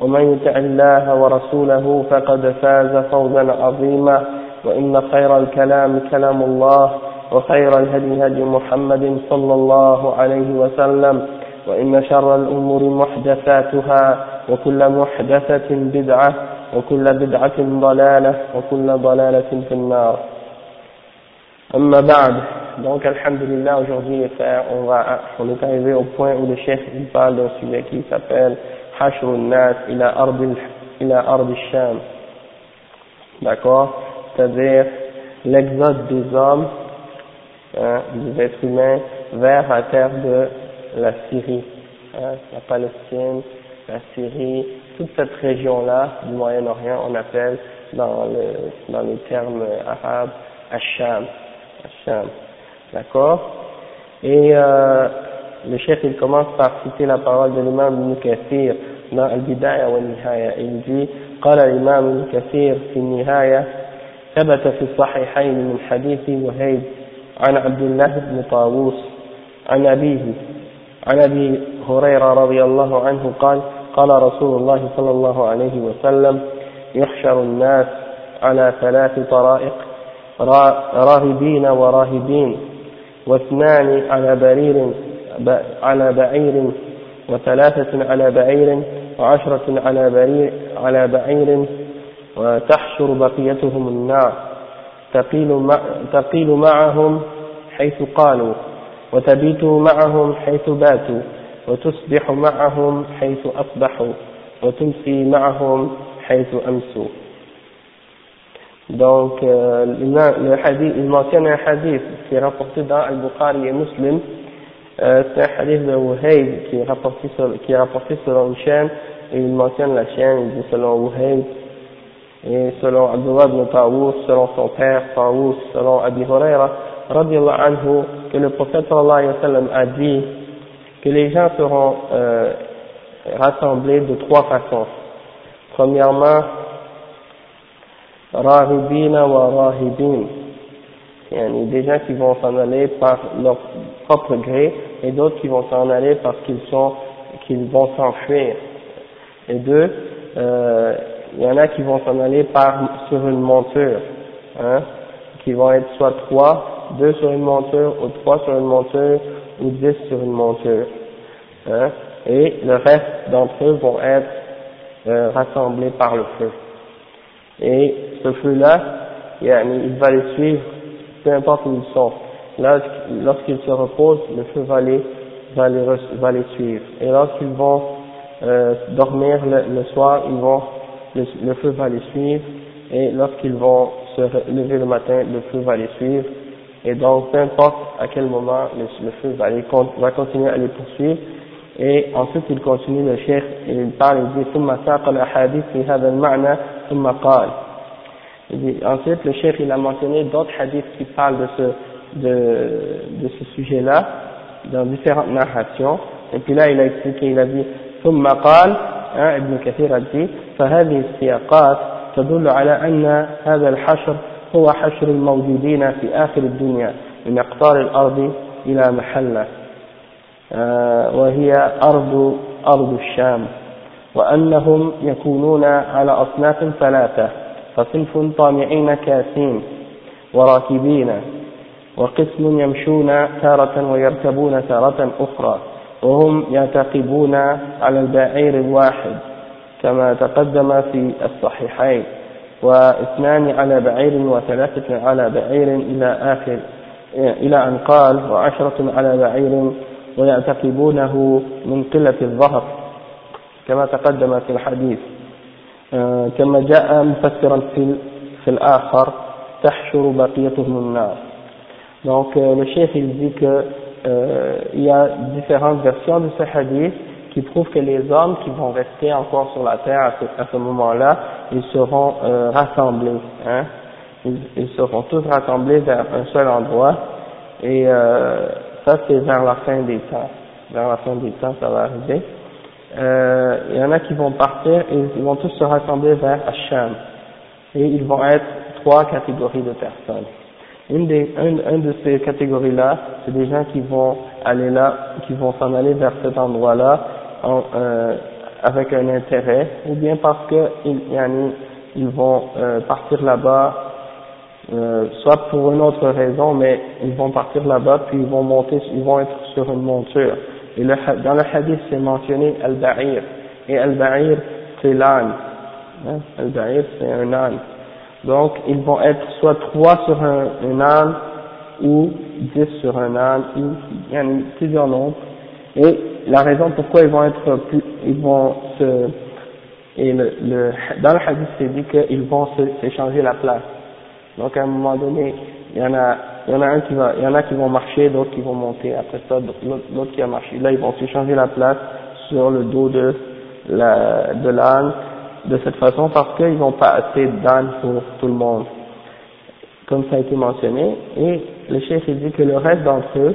ومن يطع الله ورسوله فقد فاز فوزا عظيما. وإن خير الكلام كلام الله وخير الهدي هدي محمد صلى الله عليه وسلم وإن شر الأمور محدثاتها وكل محدثة بدعة وكل بدعة ضلالة وكل ضلالة في النار. أما بعد donc alhamdulillah aujourd'hui on va on est arrivé au point où le chef il parle d'un sujet qui s'appelle حشر الناس إلى أرض إلى أرض الشام d'accord c'est-à-dire l'exode des hommes hein, des êtres humains vers la terre de la Syrie hein, la Palestine la Syrie toute cette région là du Moyen-Orient on appelle dans le dans les termes arabes Hacham Hacham d'accord et euh, le chef il commence par citer la parole de l'imam Ibn Kathir dans Al-Bidaya wa Nihaya il dit قال الإمام ابن كثير في النهاية ثبت في الصحيحين من حديث وهيب عن عبد الله بن طاووس عن أبيه عن أبي هريرة رضي الله عنه قال قال رسول الله صلى الله عليه وسلم يحشر الناس على ثلاث طرائق راهبين وراهبين واثنان على برير على بعير وثلاثة على بعير وعشرة على برير على بعير وتحشر بقيتهم النار تقيل, تقيل معهم حيث قالوا وتبيت معهم حيث باتوا وتصبح معهم حيث أصبحوا وتمسي معهم حيث أمسوا Donc, euh, le hadith, il mentionne un hadith qui est rapporté dans Al-Bukhari et Muslim. Euh, c'est un hadith de Wuhayb qui est rapporté, sur, qui est rapporté selon chaîne, et il mentionne la chaîne, il dit selon Wuhayb, et selon Abdullah ibn Tawus, selon son père Tawus, selon Abi Huraira, radiallahu anhu, que le prophète sallallahu alayhi wa sallam a dit que les gens seront euh, rassemblés de trois façons. Premièrement, rahibina wa rahibin, des gens qui vont s'en aller par leur propre gré et d'autres qui vont s'en aller parce qu'ils sont qu'ils vont s'enfuir. Et deux, euh, il y en a qui vont s'en aller par sur une monture, hein, qui vont être soit trois, deux sur une monture, ou trois sur une monture, ou dix sur une monture. Hein, et le reste d'entre eux vont être euh, rassemblés par le feu. Et ce feu-là, il va les suivre, peu importe où ils sont Lorsqu'ils se reposent, le feu va les, va les, va les suivre. Et lorsqu'ils vont euh, dormir le, le, soir, ils vont, le, le, feu va les suivre. Et lorsqu'ils vont se lever le matin, le feu va les suivre. Et donc, peu importe à quel moment le, le feu va, les, va continuer à les poursuivre. Et ensuite, il continue le chef, il parle, il dit, ثم ساق الأحاديث في هذا المعنى ثم قال. Ensuite, le chef, il a mentionné d'autres hadiths qui parlent de ce, de, de ce sujet-là, dans différentes narrations. Et puis là, il a expliqué, il a dit, ثم قال, Kathir a dit, فهذه السياقات تدل على أن هذا الحشر هو حشر الموجودين في آخر الدنيا من أقطار الأرض إلى محلة وهي أرض أرض الشام وأنهم يكونون على أصناف ثلاثة فصنف طامعين كاسين وراكبين وقسم يمشون تارة ويركبون تارة أخرى وهم يعتقبون على البعير الواحد كما تقدم في الصحيحين واثنان على بعير وثلاثة على بعير إلى آخر إلى أن قال وعشرة على بعير ويعتقبونه من قلة الظهر كما تقدم في الحديث. آه، كما جاء مفسرا في الآخر تحشر بقيتهم النار. Donc euh, le chef il dit que euh, il y a différentes versions de ce hadith qui prouvent que les hommes qui vont rester encore sur la terre à ce, moment-là, ils seront euh, rassemblés, hein, ils, ils, seront tous rassemblés vers un seul endroit, et euh, ça c'est vers la fin des temps, vers la fin des temps ça va arriver. Euh, il y en a qui vont partir et ils vont tous se rassembler vers Hacham, et ils vont être trois catégories de personnes. Une, des, une, une de ces catégories-là, c'est des gens qui vont aller là, qui vont s'en aller vers cet endroit-là en, euh, avec un intérêt, ou bien parce que ils, ils vont euh, partir là-bas, euh, soit pour une autre raison, mais ils vont partir là-bas puis ils vont monter, ils vont être sur une monture. Et le, dans le hadith c'est mentionné al-ba'ir, et al-ba'ir c'est l'âne, hein? al-ba'ir c'est un âne. Donc ils vont être soit trois sur un, âne ou dix sur un âne, ou il y a plusieurs nombres. Et la raison pourquoi ils vont être plus, ils vont se, et le, le dans le hadith c'est dit qu'ils vont s'échanger la place. Donc à un moment donné, il y en a, il y en a un qui va, il y en a qui vont marcher, d'autres qui vont monter. Après ça, l'autre qui a marché. Là, ils vont s'échanger la place sur le dos de la, de l'âne de cette façon parce qu'ils n'ont pas assez d'âne pour tout le monde. Comme ça a été mentionné. Et le chef il dit que le reste d'entre eux,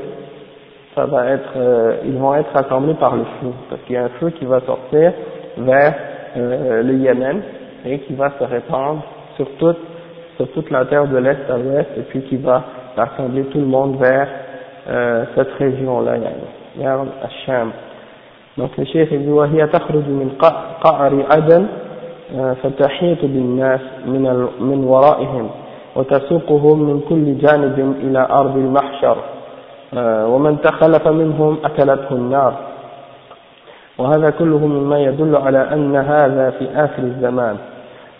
ça va être, euh, ils vont être rassemblés par le feu, parce qu'il y a un feu qui va sortir vers euh, le Yémen et qui va se répandre sur toute, sur toute la terre de l'est à l'ouest et puis qui va rassembler tout le monde vers euh, cette région-là, vers Hacham. Donc le chef dit فتحيط بالناس من من ورائهم وتسوقهم من كل جانب إلى أرض المحشر ومن تخلف منهم أكلته النار وهذا كله مما يدل على أن هذا في آخر الزمان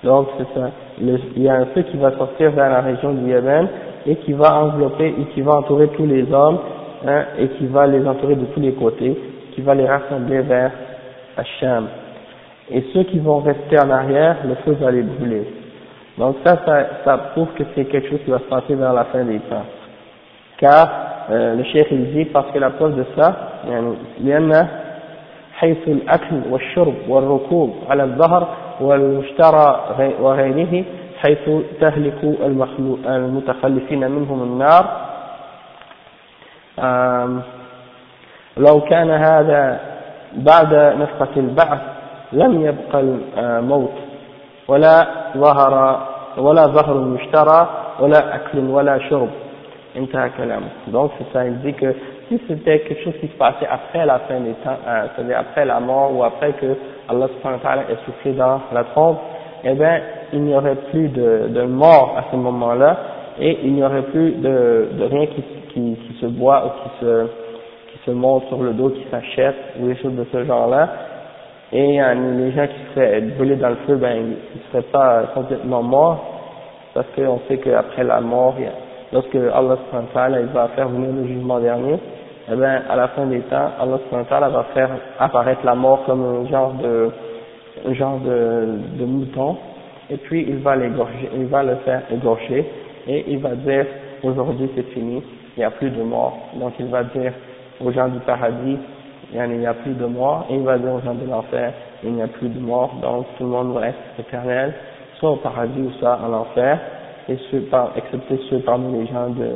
donc c'est ça il y a un feu qui va sortir vers la région du Yémen et qui va envelopper et qui va entourer tous les hommes hein, et qui va les entourer de tous les côtés qui va les rassembler vers Hacham et ceux qui vont rester en arrière le feu va les brûler donc ça ça, ça prouve que c'est quelque chose qui va se passer vers la fin des temps car euh, le cheikh il dit parce que la preuve de ça يعني لأن حيث الأكل والشرب والركوب على الظهر والمشترى وغيره حيث تهلك المتخلفين منهم النار لو كان هذا بعد نفقة البعث لم يبقى الموت ولا ظهر ولا ظهر المشترى ولا أكل ولا شرب Donc c'est ça, il dit que si c'était quelque chose qui se passait après la fin des temps, euh, c'est-à-dire après la mort ou après que Allah subhanahu wa ta'ala est soufflé dans la trompe, eh bien il n'y aurait plus de, de mort à ce moment-là et il n'y aurait plus de, de rien qui, qui, qui, se boit ou qui se, qui se monte sur le dos, qui s'achète ou des choses de ce genre-là. Et les gens qui seraient brûlés dans le feu, ben ils ne seraient pas complètement morts parce qu'on sait qu'après la mort, lorsque Allah il va faire venir le jugement dernier, eh bien, à la fin des temps, Allah va faire apparaître la mort comme un genre de, un genre de, de mouton, et puis il va l'égorger, il va le faire égorger, et il va dire, aujourd'hui c'est fini, il n'y a plus de mort. Donc il va dire aux gens du paradis, il n'y a plus de mort, et il va dire aux gens de l'enfer, il n'y a plus de mort, donc tout le monde être éternel, soit au paradis ou soit en enfer et ceux par, excepté ceux parmi les gens de,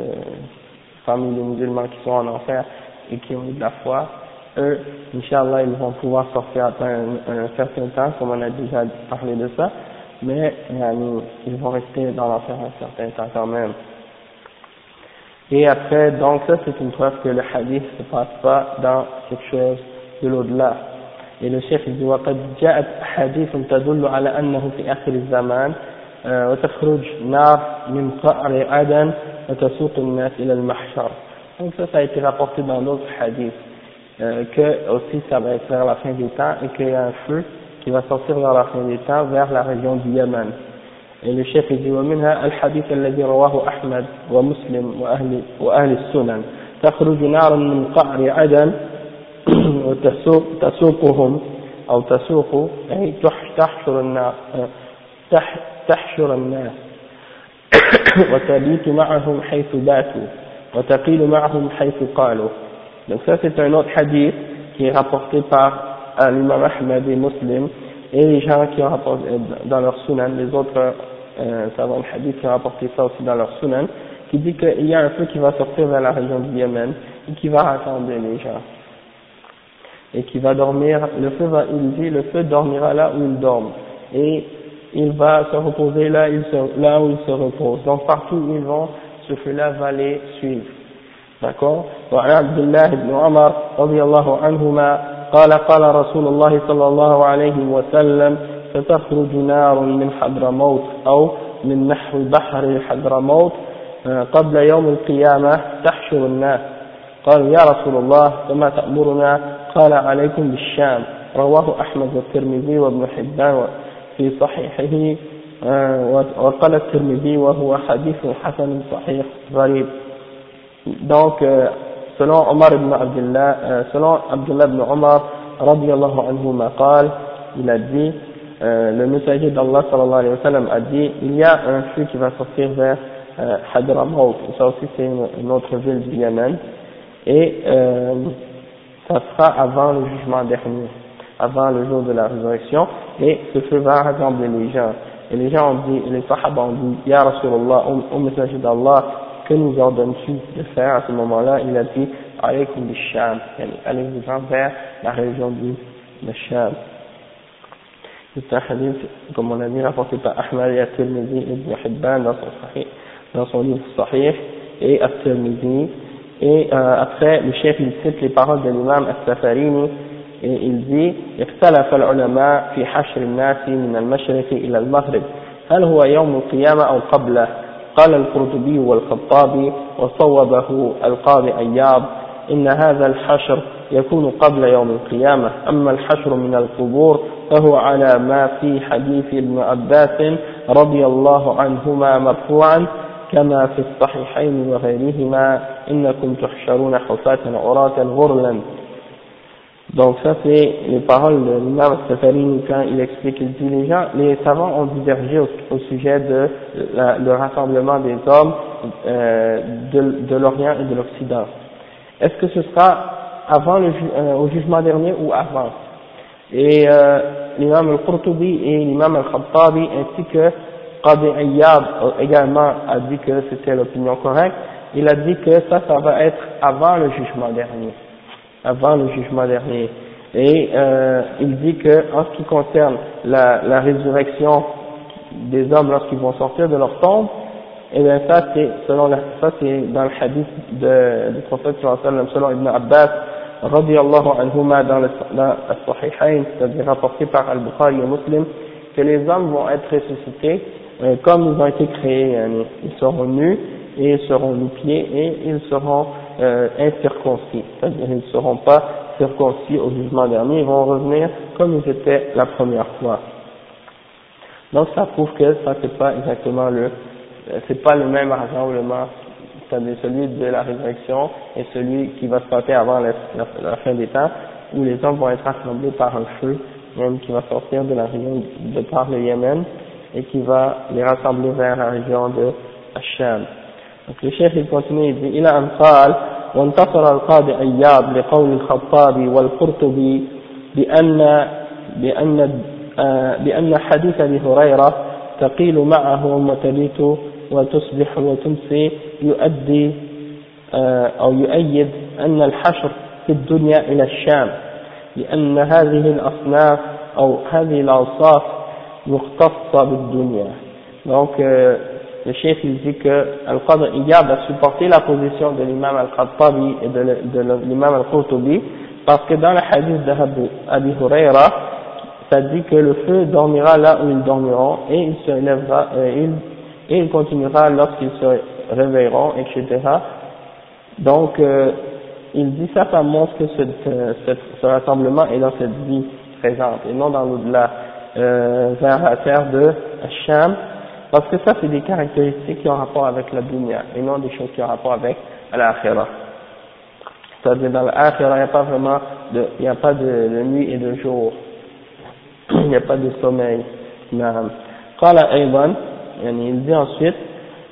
parmi les musulmans qui sont en enfer et qui ont eu de la foi, eux, Inch'Allah, ils vont pouvoir sortir après un, certain temps, comme on a déjà parlé de ça, mais ils vont rester dans l'enfer un certain temps quand même. Et après, donc ça c'est une preuve que le hadith ne se passe pas dans quelque chose de l'au-delà. Et le chef dit وقد جاءت حديث تدل على أنه في آخر الزمان وتخرج نار من قعر عدن وتسوق الناس إلى المحشر donc ça ça a été rapporté dans d'autres hadiths euh, que aussi ça va être vers la fin du temps et qu'il y a un feu qui va sortir vers la fin des temps, vers la région du Yémen. Et le chef dit ومنها الحديث الذي رواه أحمد ومسلم وأهل وأهل السنن. تخرج نار من قعر عدن وتسوقهم أو تسوق أي تحشر الناس تحشر الناس. وتبيت معهم حيث باتوا وتقيل معهم حيث قالوا. Donc ça c'est un autre hadith qui est rapporté par l'imam Ahmed et Muslim et les gens qui ont rapporté dans leur sunan, les autres euh, savants hadith qui ont rapporté ça aussi dans leur sunan, qui dit qu'il y a un feu qui va sortir vers la région du Yémen et qui va rassembler les gens. Et qui va dormir, le feu va, il dit, le feu dormira là où il dorme. Et il va se reposer là, il se, là où il se repose. Donc partout où ils vont, ce feu-là va les suivre. D'accord وعن عبد الله بن عمر رضي الله عنهما قال قال رسول الله صلى الله عليه وسلم ستخرج نار من حضرموت أو من نحو بحر حضرموت قبل يوم القيامة تحشر الناس. قالوا يا رسول الله فما تأمرنا؟ قال عليكم بالشام. رواه أحمد والترمذي وابن حبان في صحيحه وقال الترمذي وهو حديث حسن صحيح غريب. Donc selon Omar ibn Abdullah selon Abdullah ibn Omar radiallahu anhu قال il a dit euh, le messager d'Allah sallallahu alayhi wa sallam a dit il y a un feu qui va sortir vers euh, Hadramaut ça aussi c'est une, autre ville du Yémen. Et euh, ça sera avant le jugement dernier avant le jour de la résurrection. Et ce feu va rassembler les gens. Et les gens ont dit, les sahaba ont dit, Ya Rasulallah, au, messager d'Allah, que nous ordonnes-tu de faire à ce moment-là? Il a dit, alaykum bisham, allez-vous vers la région du Sham. C'est un hadith, comme on a dit, rapporté par Ahmad et At-Tirmidhi Ibn Hibban dans son, sahih, dans son livre Sahih et At-Tirmidhi. Et euh, après, le chef il cite les paroles de l'imam As-Safarini et il dit اختلف العلماء في حشر الناس من المشرق إلى المغرب هل هو يوم القيامة أو قبله قال القرطبي والخطابي وصوبه القاضي أياب إن هذا الحشر يكون قبل يوم القيامة أما الحشر من القبور فهو على ما في حديث ابن عباس رضي الله عنهما مرفوعا كما في الصحيحين وغيرهما إنكم تحشرون حفاة عراة غرلا Donc ça c'est les paroles de l'imam Safarini quand il explique, il dit les gens, les savants ont divergé au, au sujet de la, le rassemblement des hommes euh, de, de l'Orient et de l'Occident. Est-ce que ce sera avant le, euh, au jugement dernier ou avant Et euh, l'imam al-Qurtubi et l'imam al-Khattabi ainsi que Qadi Ayyab également a dit que c'était l'opinion correcte, il a dit que ça, ça va être avant le jugement dernier avant le jugement dernier. Et euh, il dit que en ce qui concerne la, résurrection des hommes lorsqu'ils vont sortir de leur tombe, et eh bien ça c'est selon la, ça c'est dans le hadith du prophète selon Ibn Abbas radiallahu anhuma dans le Sahihain, c'est-à-dire rapporté par Al-Bukhari et Muslim, que les hommes vont être ressuscités euh, comme ils ont été créés, ils seront nus et ils seront nu-pieds et ils seront euh, incirconcis, c'est-à-dire ils ne seront pas circoncis au jugement dernier, ils vont revenir comme ils étaient la première fois. Donc ça prouve que ça c'est pas exactement le, c'est pas le même rassemblement, c'est-à-dire celui de la résurrection et celui qui va se passer avant la, la, fin des temps, où les hommes vont être rassemblés par un feu, même qui va sortir de la région de par le Yémen et qui va les rassembler vers la région de Hacham. Donc le chef il continue, il dit, il a un قال وانتصر القاضي أياب لقول الخطابي والقرطبي بأن بأن بأن حديث أبي هريرة تقيل معهم وتبيت وتصبح وتمسي يؤدي أو يؤيد أن الحشر في الدنيا إلى الشام لأن هذه الأصناف أو هذه الأوصاف مختصة بالدنيا donc le chef il dit que Al-Qadr Iyab a supporté la position de l'imam Al-Khattabi et de, l'imam Al-Qurtubi parce que dans le hadith d'Abi Huraira, ça dit que le feu dormira là où ils dormiront et il se lèvera et il, et il continuera lorsqu'ils se réveilleront, etc. Donc, euh, il dit ça, ça montre que ce, ce, ce, rassemblement est dans cette vie présente et non dans l'au-delà, euh, terre de Hacham, parce que ça, c'est des caractéristiques qui ont rapport avec la dunya et non des choses qui ont rapport avec l'akhirah. C'est-à-dire, dans l'akhirah, il n'y a pas vraiment de, il n'y a pas de, nuit et de jour. Il n'y a pas de sommeil. Quand Non. يعني يلزي أصفيت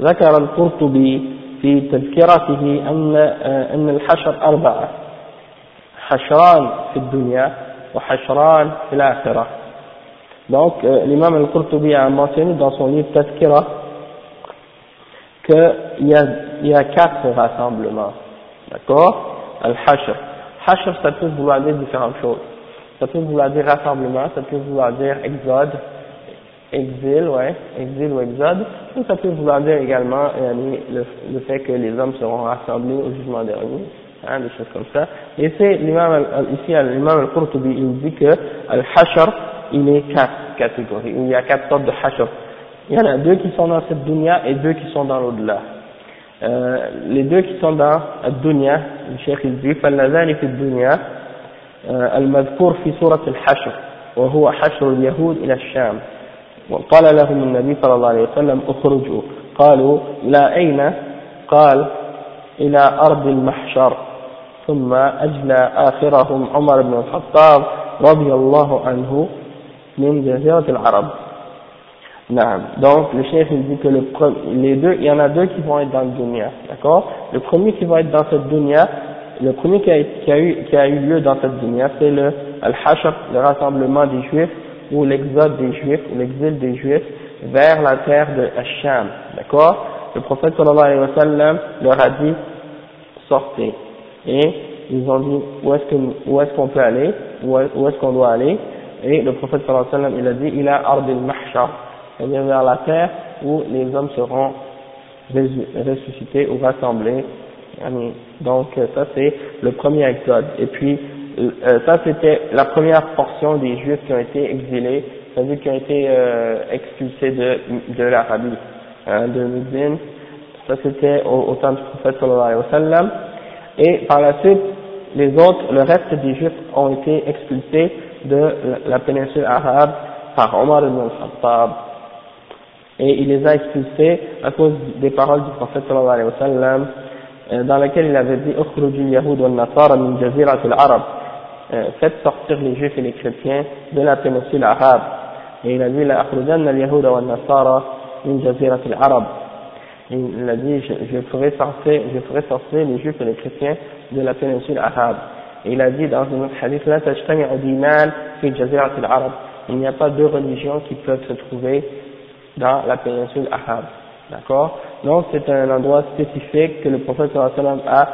ذكر القرطبي في تذكرته أن آه، أن الحشر أربعة حشران في الدنيا وحشران في الآخرة. دونك آه، الإمام القرطبي عن مرتين دون صنيف تذكرة كي يا كاتر رassemblement d'accord? الحشر حشر ça peut vouloir dire différentes choses. Ça peut vouloir dire rassemblement exil, ouais, exil ou exode, ou ça peut vouloir dire également le, le fait que les hommes seront rassemblés au jugement dernier, hein, des choses comme ça. Et c'est l'imam, ici, l'imam al-Qurtubi, il dit que al-hashr, il est quatre catégories, il y a quatre sortes de hashr. Il y en a deux qui sont dans cette dunya et deux qui sont dans l'au-delà. Euh, les deux qui sont dans la dunya, le cheikh il dit, فاللذان في الدنيا المذكور في سورة الحشر وهو حشر اليهود إلى الشام وقال لهم النبي صلى الله عليه وسلم اخرجوا قالوا إلى أين قال إلى أرض المحشر ثم أجلى آخرهم عمر بن الخطاب رضي الله عنه من جزيرة العرب نعم donc le chef il dit que le, les deux, il y en a deux qui vont être dans le dunya, d'accord Le premier qui va être dans cette dunya, le premier qui a, qui a, eu, qui a eu lieu dans cette dunya, c'est le Al-Hashr, le rassemblement des Juifs ou l'exode des Juifs, ou l'exil des Juifs vers la terre de Hacham, d'accord? Le prophète sallallahu alayhi wa sallam leur a dit sortez, et ils ont dit où est-ce qu'on est peut aller, où est-ce qu'on doit aller, et le prophète sallallahu alayhi wa sallam il a dit il a ard al-mahshar, c'est-à-dire vers la terre où les hommes seront ressuscités ou rassemblés, donc ça c'est le premier exode, et puis euh, ça c'était la première portion des juifs qui ont été exilés, c'est-à-dire qui ont été euh, expulsés de, de l'Arabie, hein, de Médine. Ça c'était au, temps du prophète sallallahu alayhi wa sallam. Et par la suite, les autres, le reste des juifs ont été expulsés de la, péninsule arabe par Omar ibn al-Khattab. Et il les a expulsés à cause des paroles du prophète sallallahu alayhi wa sallam, euh, dans lesquelles il avait dit « Ukhruju al-Yahud wal-Nasara min al-Arab » Euh, faites sortir les juifs et les chrétiens de la péninsule arabe. Et il a dit. Il a dit, je, je, ferai sortir, je ferai sortir les juifs et les chrétiens de la péninsule arabe. Et il a dit dans un autre hadith, la tajtami'u dinan fi jazirat al-arab. Il n'y a pas deux religions qui peuvent se trouver dans la péninsule arabe. D'accord? Donc c'est un endroit spécifique que le prophète sallallahu a,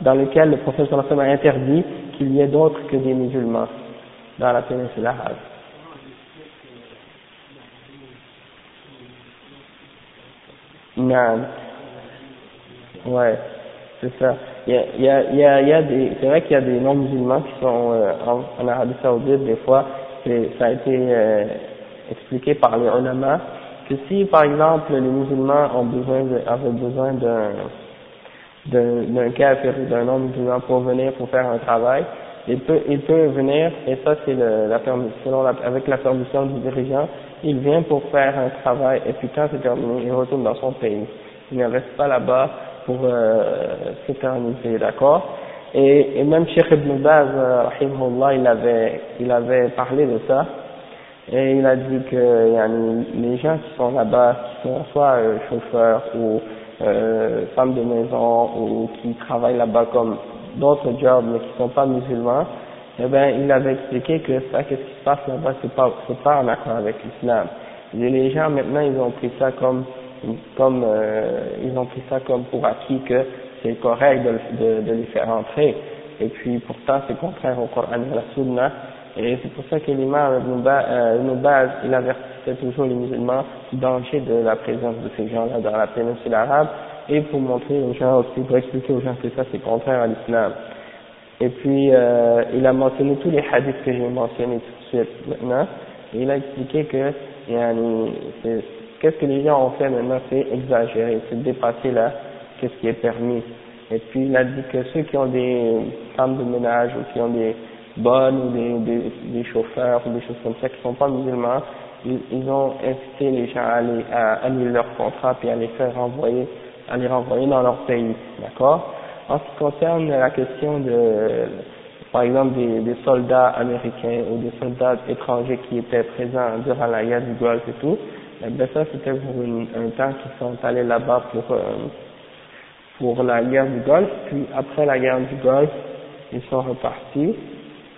dans lequel le prophète sallallahu a interdit qu'il y ait d'autres que des musulmans dans la péninsule arabe. Non. Ouais, c'est ça. Il y a, il y a, il y a, des, c'est vrai qu'il y a des non-musulmans qui sont euh, en, Arabie Saoudite, des fois, ça a été euh, expliqué par les ulama, que si par exemple les musulmans ont besoin de, avaient besoin d'un d'un kafir ou d'un homme musulman pour venir pour faire un travail, il peut, il peut venir, et ça c'est la permission, avec la permission du dirigeant, il vient pour faire un travail, et puis quand c'est terminé, il retourne dans son pays. Il ne reste pas là-bas pour euh, s'éterniser, d'accord? Et, et même Cheikh Ibn Baz, euh, il avait, il avait parlé de ça, et il a dit que yani, les gens qui sont là-bas, qui sont soit euh, chauffeurs ou euh, femmes de maison ou qui travaillent là-bas comme d'autres jobs mais qui sont pas musulmans, eh ben il avait expliqué que ça, qu'est-ce qui se passe là-bas, c'est pas, c'est pas en accord avec l'islam. Les gens maintenant ils ont pris ça comme, comme euh, ils ont pris ça comme pour acquis que c'est correct de, de, de les faire entrer. Et puis pourtant c'est contraire au Coran et à la Sunna. Et c'est pour ça que l'imam Ibn euh, Baz, il avertissait toujours les musulmans du danger de la présence de ces gens-là dans la péninsule arabe, et pour montrer aux gens aussi, pour expliquer aux gens que ça c'est contraire à l'islam. Et puis, euh, il a mentionné tous les hadiths que j'ai mentionnés tout de suite maintenant, et il a expliqué que, qu'est-ce que les gens ont fait maintenant, c'est exagérer, c'est dépasser là, qu'est-ce qui est permis. Et puis, il a dit que ceux qui ont des femmes de ménage ou qui ont des bonnes ou des, des, chauffeurs ou des choses comme ça qui sont pas musulmans, ils, ils ont incité les gens à aller à annuler leur contrat puis à les faire renvoyer, à les renvoyer dans leur pays, d'accord? En ce qui concerne la question de, par exemple, des, soldats américains ou des soldats étrangers qui étaient présents durant la guerre du Golfe et tout, eh ben ça c'était pour un temps qu'ils sont allés là-bas pour euh, pour la guerre du Golfe, puis après la guerre du Golfe, ils sont repartis.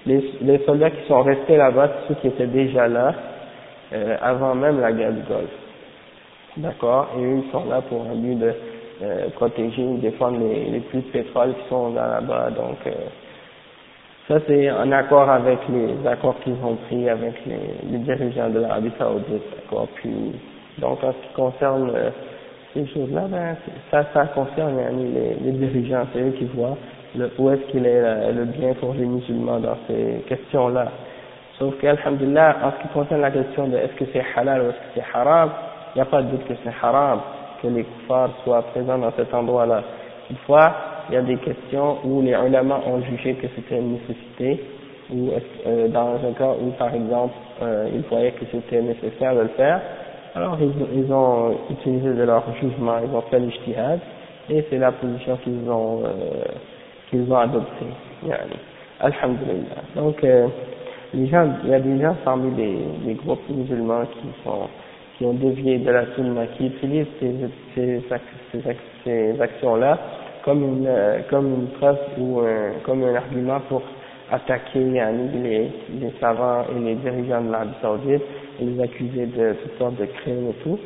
Les, les soldats qui sont restés là-bas, ceux qui étaient déjà là, euh, avant même la guerre du Golfe. D'accord? Et eux, ils sont là pour un but de euh, protéger ou défendre les, les puits de pétrole qui sont là-bas. Donc, euh, ça c'est en accord avec les accords qu'ils ont pris avec les, les dirigeants de l'Arabie Saoudite. D'accord? Puis, donc, en ce qui concerne euh, ces choses-là, ben, ça, ça concerne les, les dirigeants, c'est eux qui voient le, où est-ce qu'il est le, le bien pour les musulmans dans ces questions-là? Sauf qu'Alhamdulillah, en ce qui concerne la question de est-ce que c'est halal ou est-ce que c'est haram, il n'y a pas de doute que c'est haram que les kuffars soient présents dans cet endroit-là. Toutefois, il y a des questions où les ulama ont jugé que c'était une nécessité, ou euh, dans un cas où, par exemple, euh, ils voyaient que c'était nécessaire de le faire, alors ils, ils, ont utilisé de leur jugement, ils ont fait l'ijtihad, et c'est la position qu'ils ont, euh, qu'ils ont adoptée. Yani. Alhamdulillah. Donc, euh, les gens, il y a des gens parmi les, les groupes musulmans qui sont, qui ont dévié de la sunna, qui utilisent ces, ces, ces, ces actions-là comme une, euh, comme une preuve ou un, comme un argument pour attaquer les, les savants et les dirigeants de l'Arabie Saoudite et les accuser de toutes sortes de crimes et tout.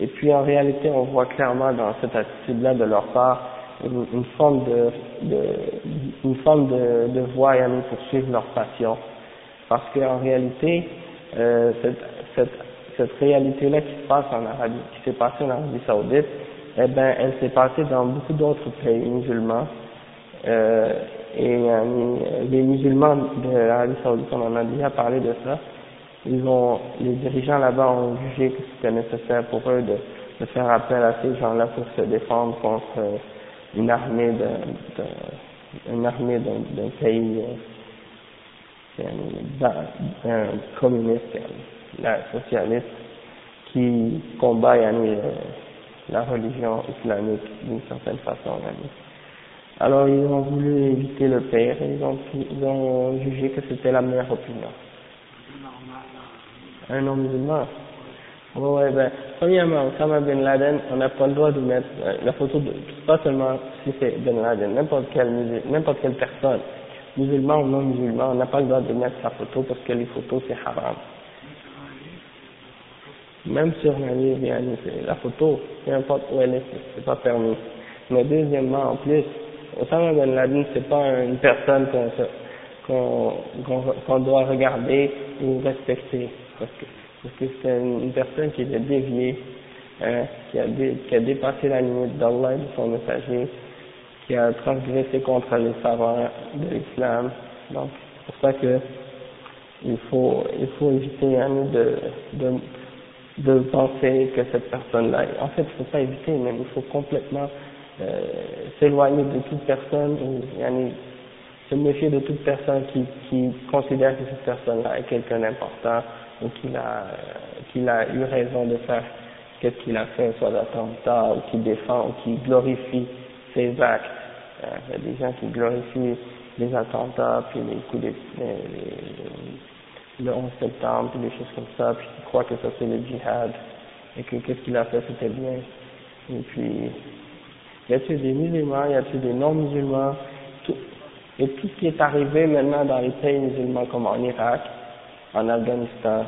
Et puis en réalité, on voit clairement dans cette attitude-là de leur part une, forme de, de, une forme de, de voie pour suivre leur passion. Parce qu'en réalité, euh, cette, cette, cette réalité-là qui se passe en Arabie, qui s'est passée en Arabie Saoudite, eh ben, elle s'est passée dans beaucoup d'autres pays musulmans. Euh, et euh, les musulmans de l'Arabie Saoudite, on en a déjà parlé de ça. Ils ont, les dirigeants là-bas ont jugé que c'était nécessaire pour eux de, de faire appel à ces gens-là pour se défendre contre une armée armée d'un pays euh, un communiste, socialiste, qui combat yani, la religion islamique d'une certaine façon. Alors ils ont voulu éviter le pire, ils ont, ils ont jugé que c'était la meilleure opinion. Un non musulman. Ouais, ben, premièrement, Osama Ben Laden, on n'a pas le droit de mettre euh, la photo de, pas seulement si c'est Ben Laden, n'importe quelle, n'importe quelle personne, musulman ou non musulman, on n'a pas le droit de mettre sa photo parce que les photos c'est haram. Même sur la ligne, la photo, peu importe où elle est, c'est pas permis. Mais deuxièmement, en plus, Osama Ben Laden, c'est pas une personne qu'on qu'on qu'on doit regarder ou respecter, parce que parce que c'est une personne qui est déviée, hein, qui, a dé, qui a dépassé la limite d'Allah et de son messager, qui a transgressé contre les savants de l'islam. Donc, c'est pour ça que il faut, éviter hein, de, de, penser que cette personne-là, en fait, il ne faut pas éviter, mais il faut complètement euh, s'éloigner de toute personne, ou se méfier de toute personne qui, qui considère que cette personne-là est quelqu'un d'important, ou qu'il a, qu'il a eu raison de faire qu'est-ce qu'il a fait, soit d'attentat, ou qui défend, ou qui glorifie ses actes. Euh, il y a des gens qui glorifient les attentats, puis les coups de, le 11 septembre, puis des choses comme ça, puis qui croient que ça c'est le djihad, et que qu'est-ce qu'il a fait c'était bien. Et puis, y a-t-il des musulmans, y a-t-il des non-musulmans, tout, et tout ce qui est arrivé maintenant dans les pays musulmans comme en Irak, en Afghanistan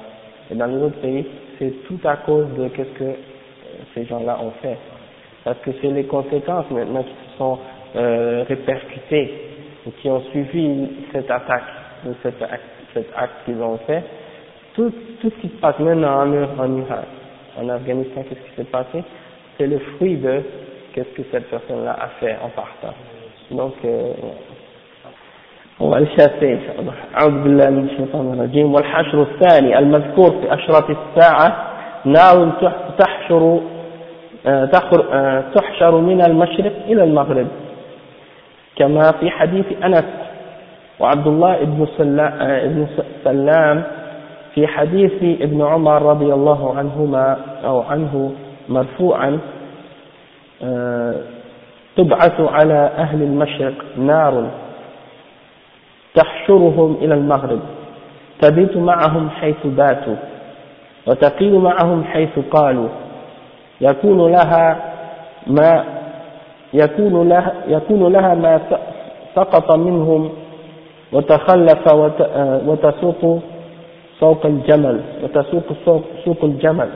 et dans les autres pays, c'est tout à cause de qu'est-ce que ces gens-là ont fait. Parce que c'est les conséquences maintenant qui se sont euh, répercutées et qui ont suivi cette attaque, ou cet acte, qu'ils ont fait. Tout, ce qui se passe maintenant en, en Irak, en Afghanistan, qu'est-ce qui s'est passé? C'est le fruit de qu'est-ce que cette personne-là a fait en partant. Donc, euh, va le chasser, Inch'Allah. أعوذ بالله من الشيطان الرجيم والحشر الثاني المذكور في أشرة الساعة نار تحشر تحشر من المشرق إلى المغرب كما في حديث أنس وعبد الله بن ابن سلام في حديث ابن عمر رضي الله عنهما أو عنه مرفوعا تبعث على أهل المشرق نار تحشرهم إلى المغرب. تبيت معهم حيث باتوا وتقيل معهم حيث قالوا. يكون لها ما يكون لها, يكون لها ما سقط منهم وتخلف وتسوق سوق الجمل وتسوق سوق الجمل.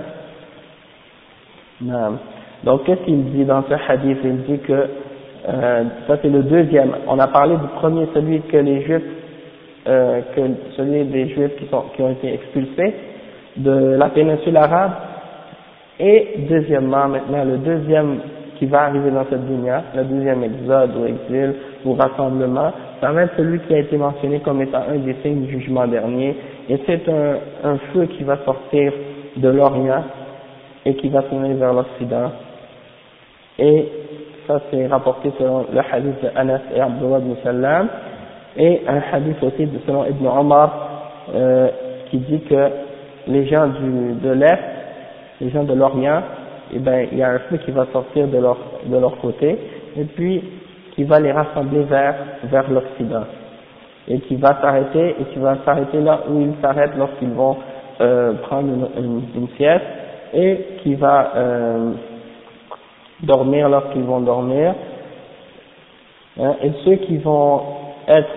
نعم. Donc qu'est-ce qu'il dit dans ce hadith? Il dit que euh, ça c'est le deuxième. On a parlé du premier, celui que les Juifs, euh, que celui des Juifs qui, sont, qui ont été expulsés de la péninsule arabe. Et deuxièmement, maintenant le deuxième qui va arriver dans cette dunya, le deuxième exode ou exil ou rassemblement, ça va être celui qui a été mentionné comme étant un des signes du jugement dernier. Et c'est un, un feu qui va sortir de l'Orient et qui va tourner vers l'Occident et ça c'est rapporté selon le hadith de Anas et Abdullah ibn Salam, et un hadith aussi selon Ibn Omar euh, qui dit que les gens du, de l'Est, les gens de l'Orient, eh ben, il y a un feu qui va sortir de leur, de leur côté, et puis qui va les rassembler vers, vers l'Occident, et qui va s'arrêter, et qui va s'arrêter là où ils s'arrêtent lorsqu'ils vont euh, prendre une, une, sieste, et qui va euh, dormir lorsqu'ils vont dormir, hein, et ceux qui vont être,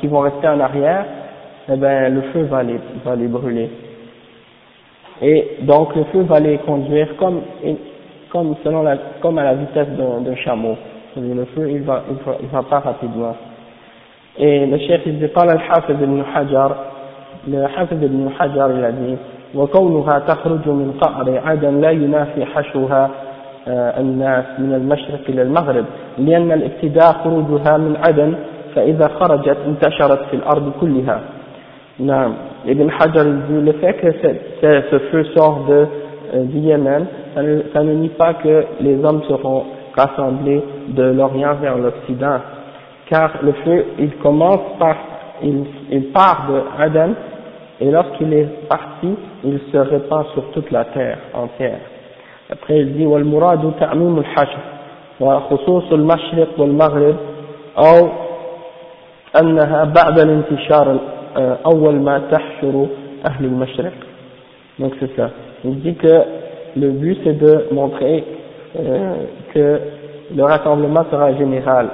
qui vont rester en arrière, eh ben le feu va les, va les brûler. Et donc le feu va les conduire comme, comme selon la, comme à la vitesse d'un chameau. Le feu il va, il va, il va pas rapidement. Et le chef il dit, parle al-Hafiz ibn Hajar, le Hafiz ibn Hajar il a dit, وكونها تخرج من قعر عدن لا ينافي حشوها الناس من المشرق إلى المغرب لأن الابتداء خروجها من عدن فإذا خرجت انتشرت في الأرض كلها نعم Ibn Hajar dit le fait que ce feu sort de, euh, du Yémen, ça ne, ça ne nie pas que les hommes seront rassemblés de l'Orient vers l'Occident, car le feu, il commence par, il, il part de Aden, et lorsqu'il est parti, il se répand sur toute la terre entière. après il dit والمراد تعميم الحشر وخصوص المشرق والمغرب أو أنها بعد الانتشار أول ما تحشر أهل المشرق donc c'est ça il dit que le but c'est de montrer euh, que le rassemblement sera général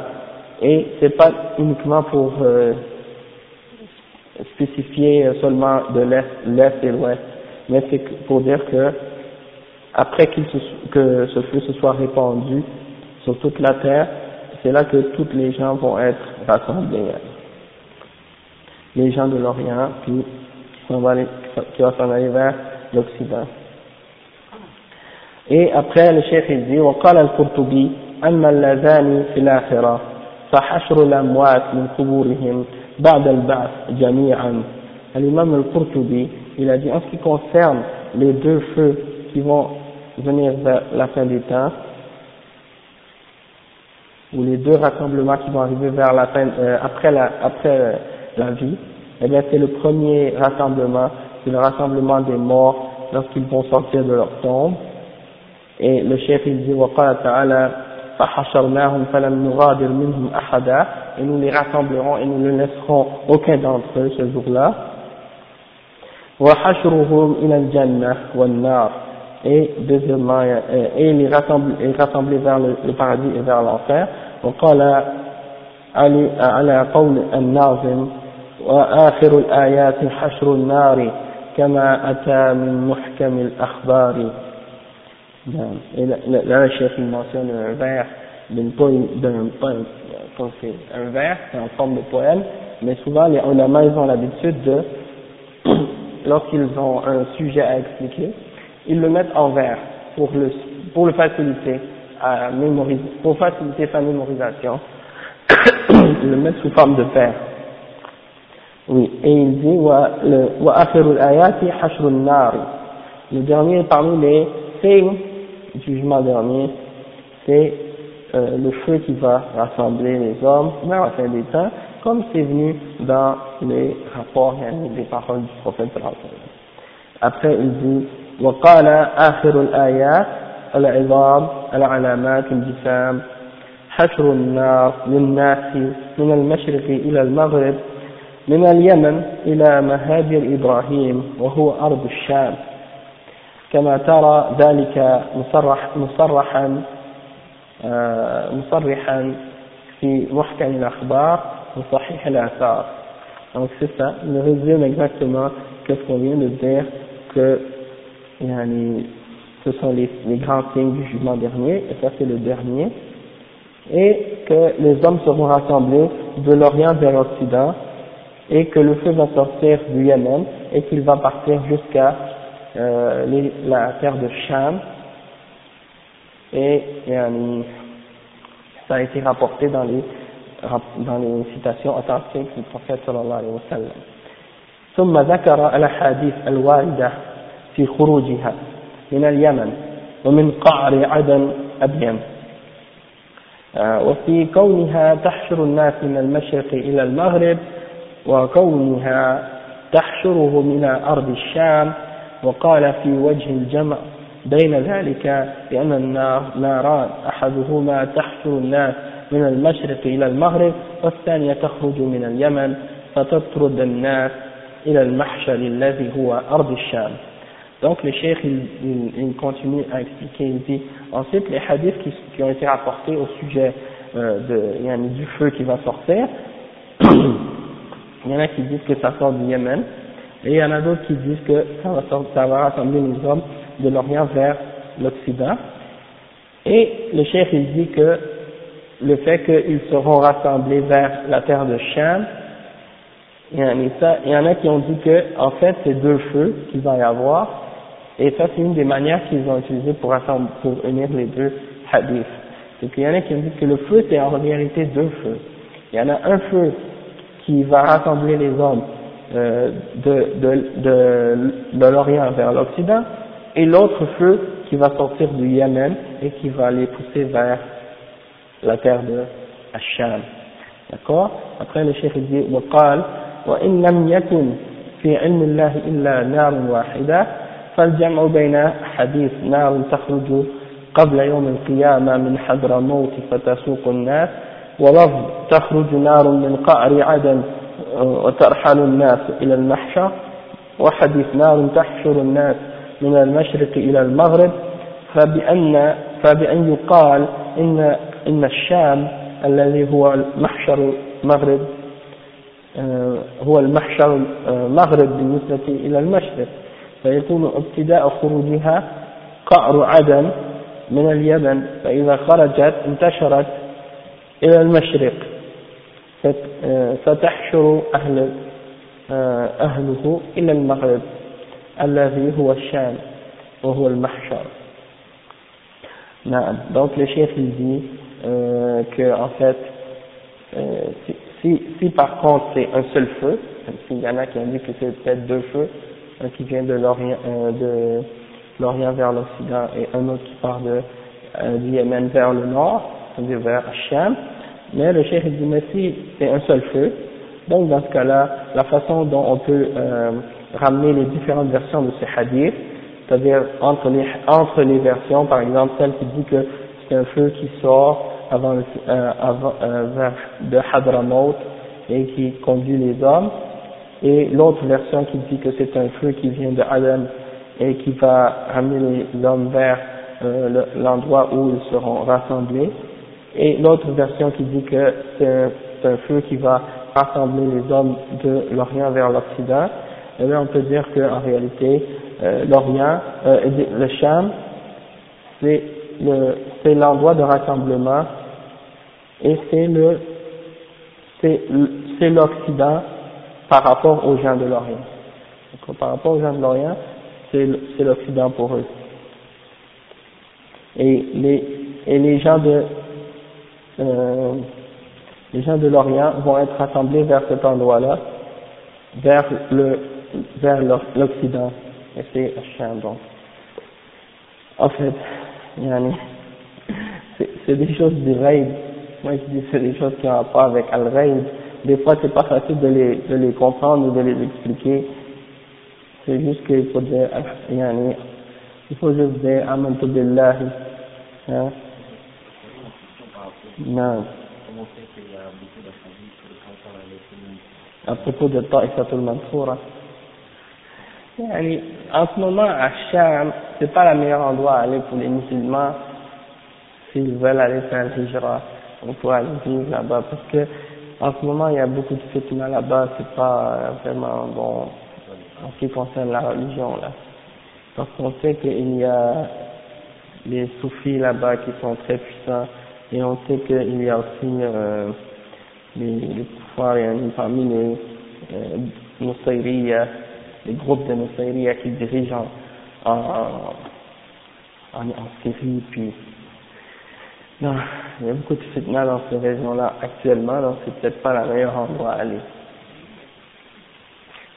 et c'est pas uniquement pour euh, spécifier seulement de l'est, l'est et l'ouest, mais c'est pour dire que après que ce feu se soit répandu sur toute la terre, c'est là que tous les gens vont être rassemblés. Les gens de l'Orient qui, qui vont s'en aller vers l'Occident. Et après le chef il dit وقال القرطبي أما اللذان في الآخرة فحشر الأموات من قبورهم بعد البعث جميعا الإمام القرطبي il a dit en ce qui concerne les deux feux qui vont venir vers la fin des temps, ou les deux rassemblements qui vont arriver vers la fin, euh, après la, après la vie, eh bien c'est le premier rassemblement, c'est le rassemblement des morts lorsqu'ils vont sortir de leur tombe. Et le chef il dit, وقال تعالى فحشرناهم فلم نغادر منهم أحدا et nous les rassemblerons et nous ne laisserons aucun d'entre eux ce jour-là. وحشرهم إلى الجنة والنار et deuxièmement et il est rassemblé, vers le, le, paradis et vers l'enfer وقال علي على قول الناظم وآخر الآيات حشر النار كما أتى من محكم الأخبار et là, là le chef il mentionne un vers d'une poème, d'un poème, un vers, c'est en forme de poème, mais souvent les ulama ils ont l'habitude de, lorsqu'ils ont un sujet à expliquer, ils le mettent en vers pour le, pour le faciliter à mémoriser, pour faciliter sa mémorisation, ils le mettent sous forme de vers. Oui, et il dit, le, dernier parmi les signes du jugement dernier, c'est euh, le feu qui va rassembler les hommes vers la fin des comme c'est venu dans les rapports des paroles du prophète après il dit وقال آخر الآيات العظام العلامات الجسام. حشر النار للناس من المشرق إلى المغرب من اليمن إلى مهاجر إبراهيم وهو أرض الشام. كما ترى ذلك مصرح مصرحا آه، مصرحا في محكم الأخبار وصحيح الآثار. Donc c'est ça, il résume exactement qu'est-ce qu'on vient de dire que yani, ce sont les, les grands signes du jugement dernier, et ça c'est le dernier, et que les hommes seront rassemblés de l'Orient vers l'Occident, et que le feu va sortir du Yémen, et qu'il va partir jusqu'à euh, la terre de Sham, et yani, ça a été rapporté dans les, dans les citations authentiques du prophète sallallahu alayhi wa sallam. ثم ذكر الأحاديث الواردة في خروجها من اليمن ومن قعر عدن أبين وفي كونها تحشر الناس من المشرق إلى المغرب وكونها تحشره من أرض الشام وقال في وجه الجمع بين ذلك لأن النار ناران أحدهما تحشر الناس من المشرق إلى المغرب والثانية تخرج من اليمن فتطرد الناس إلى المحشر الذي هو أرض الشام. Donc le cheikh il, il, continue à expliquer, il dit ensuite les hadiths qui, qui ont été rapportés au sujet euh, de, du feu qui va sortir, il y en a qui disent que ça sort du Yémen, et il y en a d'autres qui disent que ça va, sortir, ça va rassembler les hommes de l'Orient vers l'Occident, et le cheikh il dit que le fait qu'ils seront rassemblés vers la terre de Shem, il y en a qui ont dit que en fait c'est deux feux qu'il va y avoir, et ça, c'est une des manières qu'ils ont utilisées pour, pour unir les deux hadiths. C'est qu'il y en a qui ont dit que le feu, c'est en réalité deux feux. Il y en a un feu qui va rassembler les hommes euh, de, de, de, de l'Orient vers l'Occident, et l'autre feu qui va sortir du Yémen et qui va les pousser vers la terre de Hacham. D'accord Après, le chef dit, وقال وإن لم يكن في علم الله إلا نار واحدة فالجمع بين حديث نار تخرج قبل يوم القيامة من حضر موت فتسوق الناس ولفظ تخرج نار من قعر عدن وترحل الناس إلى المحشر وحديث نار تحشر الناس من المشرق إلى المغرب فبأن, فبأن يقال إن, إن الشام الذي هو المحشر المغرب هو المحشر المغرب بالنسبة إلى المشرق. فيكون ابتداء خروجها قعر عدن من اليمن فإذا خرجت انتشرت إلى المشرق فتحشر أهل أهله إلى المغرب الذي هو الشام وهو المحشر. نعم. Donc le chef il euh, que en fait euh, si, si par contre c'est un seul feu s'il y en a qui ont dit que c'est peut-être deux feux un qui vient de l'Orient, euh, de l'Orient vers l'Occident et un autre qui part de, euh, du Yémen vers le nord, c'est-à-dire vers Hacham. Mais le cheikh dit, mais si c'est un seul feu, donc dans ce cas-là, la façon dont on peut euh, ramener les différentes versions de ces hadiths, c'est-à-dire entre les, entre les versions, par exemple celle qui dit que c'est un feu qui sort avant, euh, avant euh, vers, de Hadramaut et qui conduit les hommes, et l'autre version qui dit que c'est un feu qui vient de Adam et qui va ramener l'homme vers euh, l'endroit où ils seront rassemblés, et l'autre version qui dit que c'est un, feu qui va rassembler les hommes de l'Orient vers l'Occident, et eh là on peut dire qu'en réalité euh, l'Orient, euh, le Sham, c'est l'endroit de rassemblement et c'est l'Occident par rapport aux gens de l'Orient. Par rapport aux gens de l'Orient, c'est l'Occident pour eux. Et les, et les gens de euh, les gens de l'Orient vont être rassemblés vers cet endroit-là, vers le vers l'Occident. Et c'est Hacham donc. En fait, c'est des choses du raid. Moi je dis c'est des choses qui ont rapport avec Al-Raid des fois c'est pas facile de les, comprendre ou de les expliquer. C'est juste qu'il faut dire, il faut juste dire amantu billahi. Hein? Non. À propos de Ta'ifatul Mansoura. Yani, en ce moment, à Sham, c'est pas le meilleur endroit à aller pour les musulmans s'ils veulent aller faire le hijra. On peut aller vivre là-bas parce que en ce moment, il y a beaucoup de fitna là-bas, c'est pas vraiment bon en ce qui concerne la religion là. Parce qu'on sait qu'il y a les soufis là-bas qui sont très puissants et on sait qu'il y a aussi euh, les, pouvoirs parmi les euh, les groupes de Nusayriya qui dirigent en, en, en, Syrie puis non, il y a beaucoup de fitna dans ces régions-là actuellement, donc c'est peut-être pas la meilleure endroit à aller.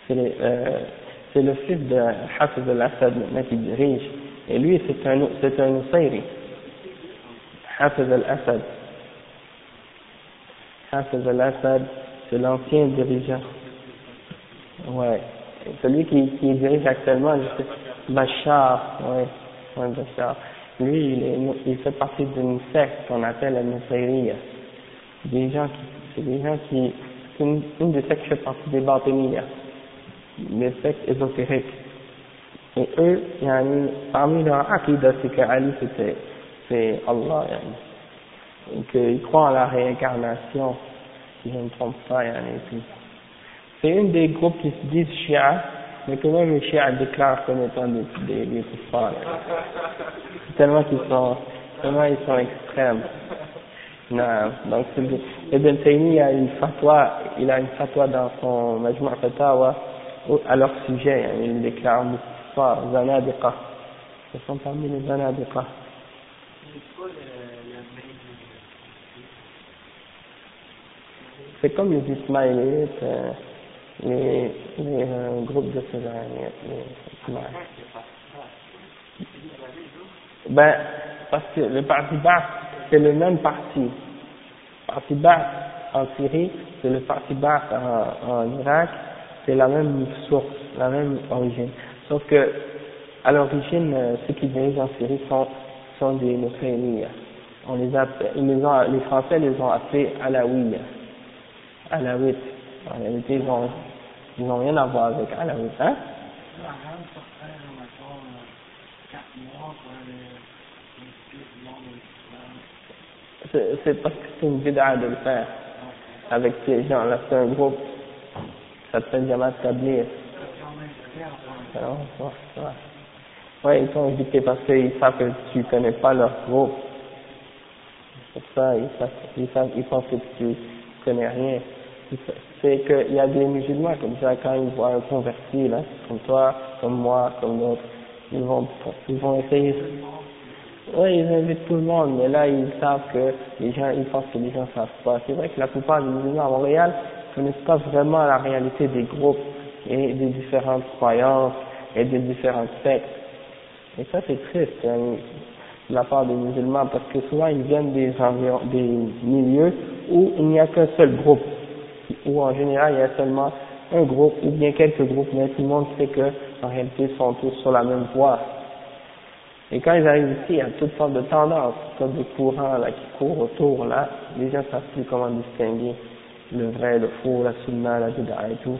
C'est euh, le fils de Hafiz al-Assad maintenant qui dirige, et lui c'est un, c'est un. Hafiz al-Assad. Hafiz al-Assad, c'est l'ancien dirigeant. Ouais. Celui qui, qui dirige actuellement, Bachar, ouais, ouais, Bachar. Lui, il, est, il fait partie d'une secte qu'on appelle la Nusayriya. Des gens qui, c'est des gens qui, une, des sectes qui fait partie des Batiniya, des sectes ésotériques. Et eux, yani, parmi leurs aqidah, c'est que Ali c'était, c'est Allah, yani. Et qu'ils croient en la réincarnation, si je ne me trompe pas, yani. C'est une des groupes qui se disent Shia, mais que même les Shia déclarent comme étant des, des, des tellement qu'ils sont, tellement ils sont extrêmes. Non, donc Ibn Taymi a une fatwa, il a une fatwa dans son Majmou' Fatawa à leur sujet, hein, il déclare Mustafa, Zanadiqa. Ce sont parmi les Zanadiqa. C'est comme les Ismaélites, euh, les, les euh, groupes de les ben, parce que le parti Ba'ath, c'est le même parti. Le parti Ba'ath en Syrie, c'est le parti Ba'ath en, Irak, c'est la même source, la même origine. Sauf que, à l'origine, euh, ceux qui dirigent en Syrie sont, sont des Nusayriya. On les ils les, Français les ont appelés Alaouiya. Alaouit. En réalité, ils ont, ils n'ont rien à voir avec Alaouit, hein? c'est parce que c'est une bid'a de le faire avec ces gens-là, c'est un groupe, ça s'appelle Jamaat Tablir. Oui, ils sont invités parce qu'ils savent que tu connais pas leur groupe. C'est pour ça, ils, savent, ils, savent, ils pensent que tu connais rien. C'est qu'il y a des musulmans comme ça, quand ils voient un converti, là, comme toi, comme moi, comme d'autres, ils vont, ils vont essayer oui, ils invitent tout le monde, mais là, ils savent que les gens, ils pensent que les gens savent pas. C'est vrai que la plupart des musulmans à Montréal connaissent pas vraiment la réalité des groupes et des différentes croyances et des différentes sectes. Et ça, c'est triste, hein, de la part des musulmans, parce que souvent, ils viennent des environs, des milieux où il n'y a qu'un seul groupe, où en général, il y a seulement un groupe, ou bien quelques groupes, mais tout le monde sait que, en réalité, ils sont tous sur la même voie. Et quand ils arrivent ici, il y a toutes sortes de tendances, toutes sortes de courants là, qui courent autour, là, les gens ne savent plus comment distinguer le vrai, le faux, la sunna, la bid'a et tout.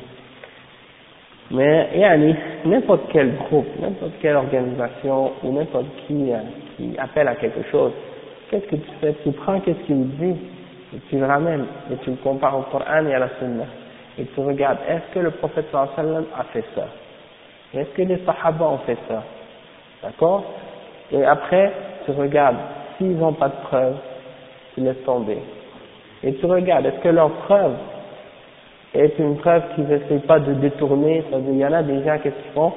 Mais, yani, n'importe quel groupe, n'importe quelle organisation, ou n'importe qui, euh, qui appelle à quelque chose, qu'est-ce que tu fais? Tu prends qu'est-ce qu'il dit, et tu le ramènes, et tu le compares au Coran et à la sunna. Et tu regardes, est-ce que le prophète sallallahu a fait ça? Est-ce que les sahaba ont fait ça? D'accord? Et après, tu regardes, s'ils n'ont pas de preuve, tu laisses tomber. Et tu regardes, est-ce que leur preuve est une preuve qu'ils n'essaient pas de détourner? C'est-à-dire, il y en a des gens, qu'ils font?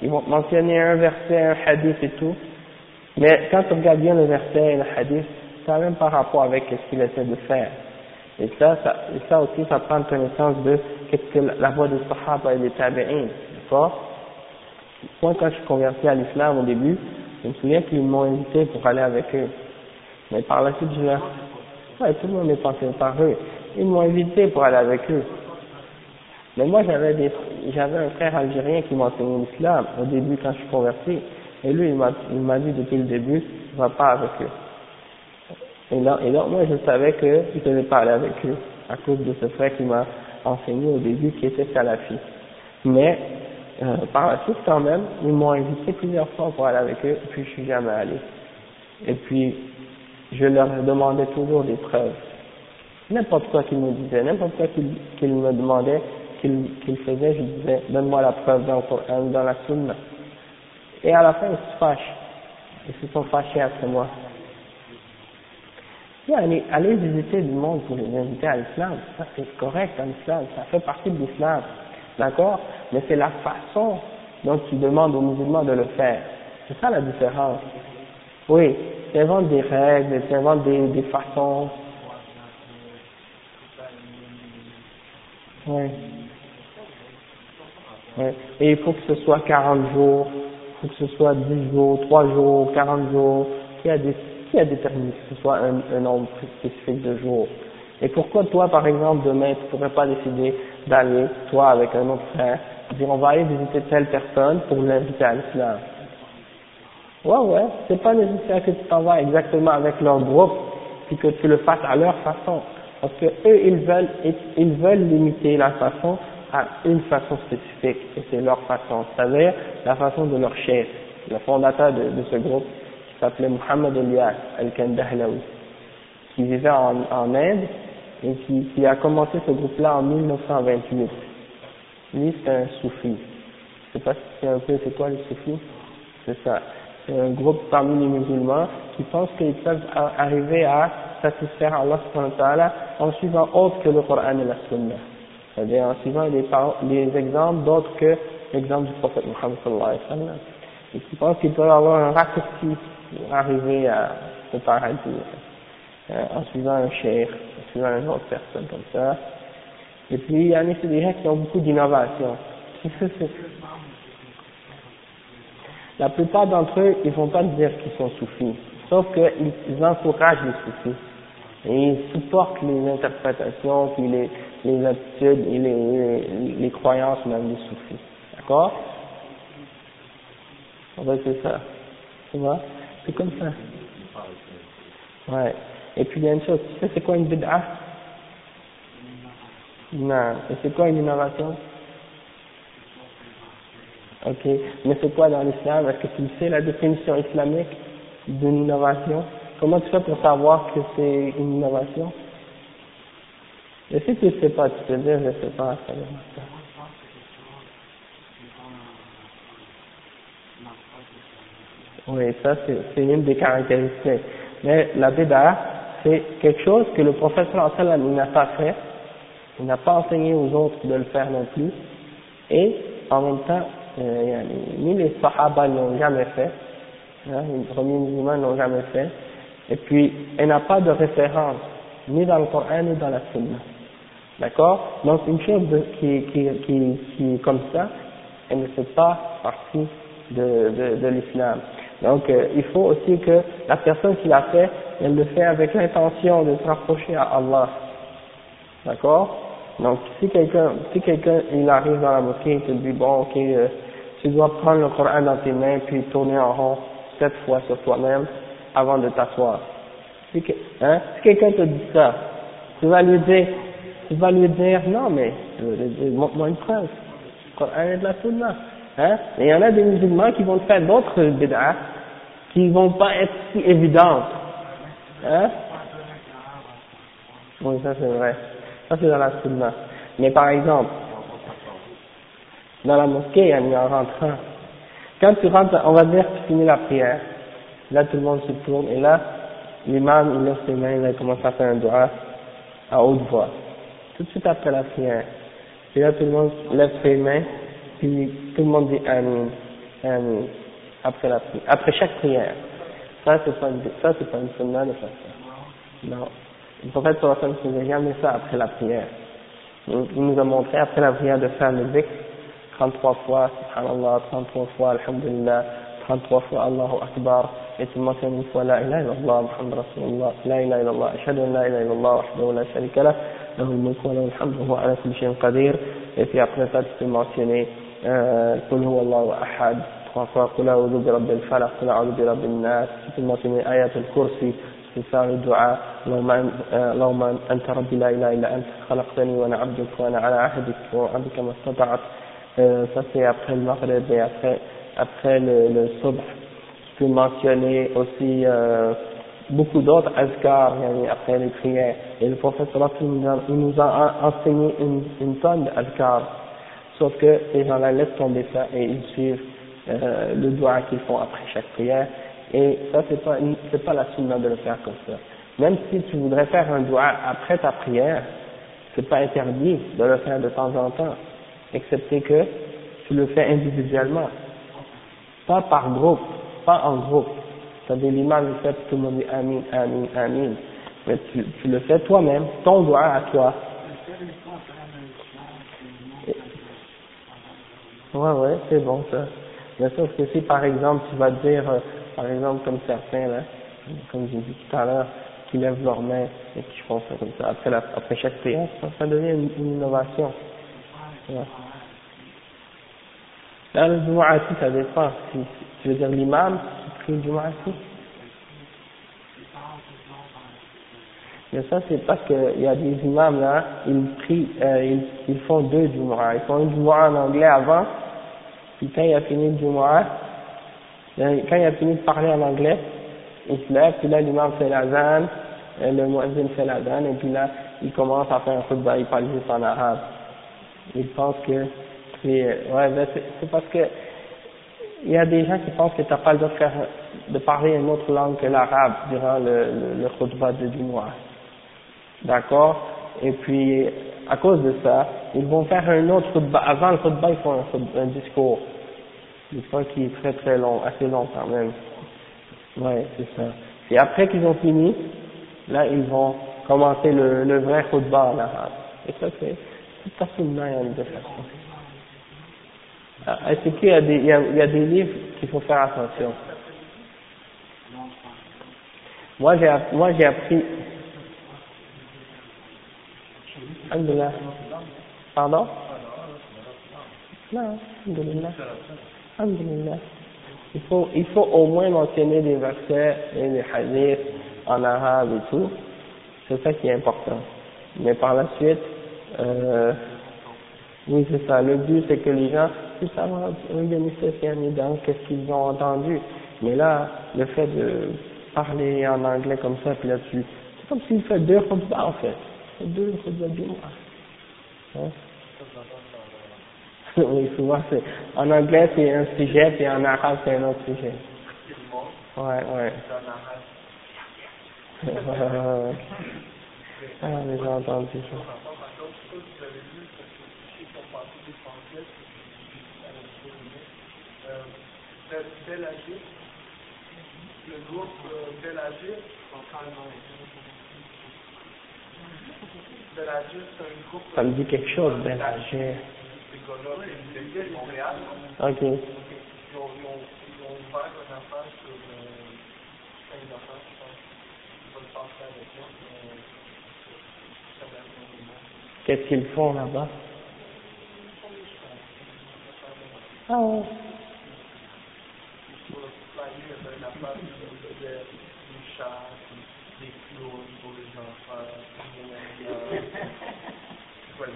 Ils vont mentionner un verset, un hadith et tout. Mais quand tu regardes bien le verset et le hadith, ça même pas rapport avec ce qu'il essaie de faire. Et ça, ça, ça aussi, ça prend connaissance de qu'est-ce que la voix des sahaba et des tabi'in. D'accord? Moi, quand je suis converti à l'islam au début, je me souviens qu'ils m'ont invité pour aller avec eux. Mais par la suite, je leur... Ouais, tout le monde est passé par eux. ils m'ont invité pour aller avec eux. Mais moi, j'avais j'avais un frère algérien qui m'a enseigné l'islam au début quand je suis converti. Et lui, il m'a, il m'a dit depuis le début, va pas avec eux. Et là, et là, moi, je savais qu'il devait pas aller avec eux, à cause de ce frère qui m'a enseigné au début, qui était salafi. Mais, euh, par la suite, quand même, ils m'ont invité plusieurs fois pour aller avec eux, et puis je suis jamais allé. Et puis, je leur demandais toujours des preuves. N'importe quoi qu'ils me disaient, n'importe quoi qu'ils me demandaient, qu'ils faisaient, je disais, donne-moi la preuve dans, dans la sunna. Et à la fin, ils se fâchent. Ils se sont fâchés après moi. Allez, allez visiter du monde pour les inviter à l'islam, ça c'est correct en islam, ça fait partie de l'islam, d'accord? Mais c'est la façon dont tu demandes aux musulmans de le faire. C'est ça la différence. Oui, tu inventes des règles, tu inventes des, des façons. Oui. Ouais. Et il faut que ce soit 40 jours, il faut que ce soit 10 jours, 3 jours, 40 jours, qui a, des, qui a déterminé que ce soit un, nombre spécifique de jours? Et pourquoi toi, par exemple, demain, tu ne pourrais pas décider d'aller, toi avec un autre frère, dire on va aller visiter telle personne pour l'inviter à l'islam? Ouais, ouais, c'est pas nécessaire que tu t'en exactement avec leur groupe, puis que tu le fasses à leur façon. Parce que eux, ils veulent, ils veulent limiter la façon à une façon spécifique, et c'est leur façon, c'est-à-dire la façon de leur chef, le fondateur de ce groupe, s'appelait Muhammad Elias al-Kandahlawi, qui vivait en, Inde et qui, a commencé ce groupe-là en 1928. Lui, c'est un soufi. Je sais pas si c'est un peu, c'est quoi les soufis C'est ça. C'est un groupe parmi les musulmans qui pensent qu'ils peuvent arriver à satisfaire Allah en suivant autre que le Coran et la Sunna c'est-à-dire en suivant les, exemples d'autres que l'exemple du prophète Muhammad sallallahu alayhi wa et qui pensent qu'ils peuvent avoir un raccourci pour arriver à ce paradis, euh, en suivant un cheikh, en suivant une autre personne comme ça. Et puis, il y a des gens qui ont beaucoup d'innovation. La plupart d'entre eux, ils ne vont pas dire qu'ils sont soufis, sauf qu'ils encouragent les soufis. Et ils supportent les interprétations, puis les, les attitudes et les, les, croyances même des soufis. D'accord? Va c'est ça. Tu vois C'est comme ça. Ouais. Et puis il y a une chose, tu sais c'est quoi une bid'a Non. Et c'est quoi une innovation? Ok. Mais c'est quoi dans l'islam? Est-ce que tu sais la définition islamique d'une innovation? Comment tu fais pour savoir que c'est une innovation? Et si tu ne sais pas, tu peux dire, je ne sais pas, ça Oui, ça c'est une des caractéristiques. Mais la bida, c'est quelque chose que le prophète sallam n'a pas fait, il n'a pas enseigné aux autres de le faire non plus, et en même temps, euh, ni les sahaba n'ont jamais fait, hein, les premiers musulmans n'ont jamais fait, et puis elle n'a pas de référence, ni dans le Coran ni dans la Sunna. D'accord? Donc une chose qui, qui, qui, qui comme ça, elle ne fait pas partie de, de, de l'islam. Donc euh, il faut aussi que la personne qui l'a fait, elle le fait avec l'intention de se rapprocher à Allah. D'accord? Donc si quelqu'un si quelqu'un il arrive dans la mosquée et te dit bon ok euh, tu dois prendre le Coran dans tes mains puis tourner en rond sept fois sur toi-même avant de t'asseoir. Si, hein, quelqu'un te dit ça, tu vas lui dire il va lui dire, non mais, montre-moi une preuve. Coran de la Sunna. Hein? Et il y en a des musulmans qui vont faire d'autres bid'ah qui vont pas être si évidentes. Hein? Oui, ça c'est vrai. Ça c'est dans la Sunna. Mais par exemple, dans la mosquée, en rentrant. Quand tu rentres, on va dire que tu finis la prière. Là, tout le monde se tourne et là, l'imam, il lève ses mains, il commence à faire un doigt à haute voix tout de suite après la prière. Et là, tout le monde lève ses mains, puis tout le monde dit Amen, Amen, après la prière, après chaque prière. Ça, c'est pas une, ça, c'est pas une sunna de faire ça. Non. Le prophète sallallahu alayhi wa faisait jamais ça après la prière. Il nous a montré après la prière de faire le dhikr 33 fois, subhanallah, 33 fois, alhamdulillah, 33 fois Allahu Akbar, et tu mentionnes une fois la ilaha illallah, Muhammad Rasulullah, la ilaha illallah, ashhadu an la ilaha illallah, wahdahu la sharika lah, له الملك وله الحمد وهو على كل شيء قدير et puis après ça tu peux mentionner euh, قل هو الله أحد trois fois قل أعوذ برب الفلق قل أعوذ برب الناس peux mentionner آيات الكرسي في faire le dua اللهم أنت ربي لا إله إلا أنت خلقتني وأنا عبدك وأنا على عهدك وعبدك ما استطعت ça c'est après le maghrib et après après le, le subh je peux mentionner aussi euh, beaucoup d'autres azkars après les prières. Et le prophète il nous a enseigné une, une tonne d'azkars. Sauf que ces gens-là laissent tomber ça et ils suivent euh, le doigt qu'ils font après chaque prière. Et ça, c'est pas, pas la sunna de le faire comme ça. Même si tu voudrais faire un doigt après ta prière, c'est pas interdit de le faire de temps en temps, excepté que tu le fais individuellement. Pas par groupe, pas en groupe. C'est-à-dire l'imam le fait, tout le monde dit Amin, Amin, Amin. Mais tu, tu le fais toi-même, ton doigt à toi. Ouais, ouais, c'est bon ça. Mais sauf que si par exemple tu vas dire, euh, par exemple comme certains là, comme j'ai dit tout à l'heure, qui lèvent leurs mains et qui font ça comme ça après, la, après chaque prière, ça, devient une, innovation. Ouais. Là, le Jumu'ah, ça dépend. Si, tu veux dire l'imam, prie le aussi? Mais ça, c'est parce qu'il y a des imams là, ils prient, euh, ils, ils, font deux Jumu'ah. Ils font une Jumu'ah en anglais avant, puis quand il a fini le Jumu'ah, euh, quand il a fini de parler en anglais, il se lève, puis là l'imam fait l'azan, euh, le muezzin fait l'azan, et puis là, il commence à faire un khutbah, il parle juste en arabe. Il pense que c'est, ouais, ben c'est parce que il y a des gens qui pensent que tu n'as pas le droit de, parler une autre langue que l'arabe durant le, le, le khutbah de mois. D'accord? Et puis, à cause de ça, ils vont faire un autre khutbah. Avant le khutbah, ils font un, discours. Une fois qui est très très long, assez long quand même. Ouais, c'est ça. Et après qu'ils ont fini, là, ils vont commencer le, le vrai khutbah en arabe. Et ça, c'est tout à fait de faire ça. Est-ce ah, qu'il y, a des, y a, il y a des livres qu'il faut faire attention? Moi j'ai moi Alhamdulillah. Pardon? Non, Alhamdulillah. Alhamdulillah. Il faut, il faut au moins mentionner des versets et des hadiths en arabe et tout. C'est ça qui est important. Mais par la suite, euh, oui c'est ça. Le but c'est que les gens plus savoir dans qu'est-ce qu'ils ont entendu. Mais là, le fait de parler en anglais comme ça, puis là-dessus, c'est comme s'il fait deux khutbahs en fait. Deux mois. Hein? oui, souvent c'est, en anglais c'est un sujet, puis en arabe c'est un autre sujet. Ouais, ouais. ah, j'ai entendu ça. Bellagir, le groupe euh, Ça me dit quelque chose, Montréal. Ok. Euh. Qu'est-ce qu'ils font là-bas? Ah Ouais,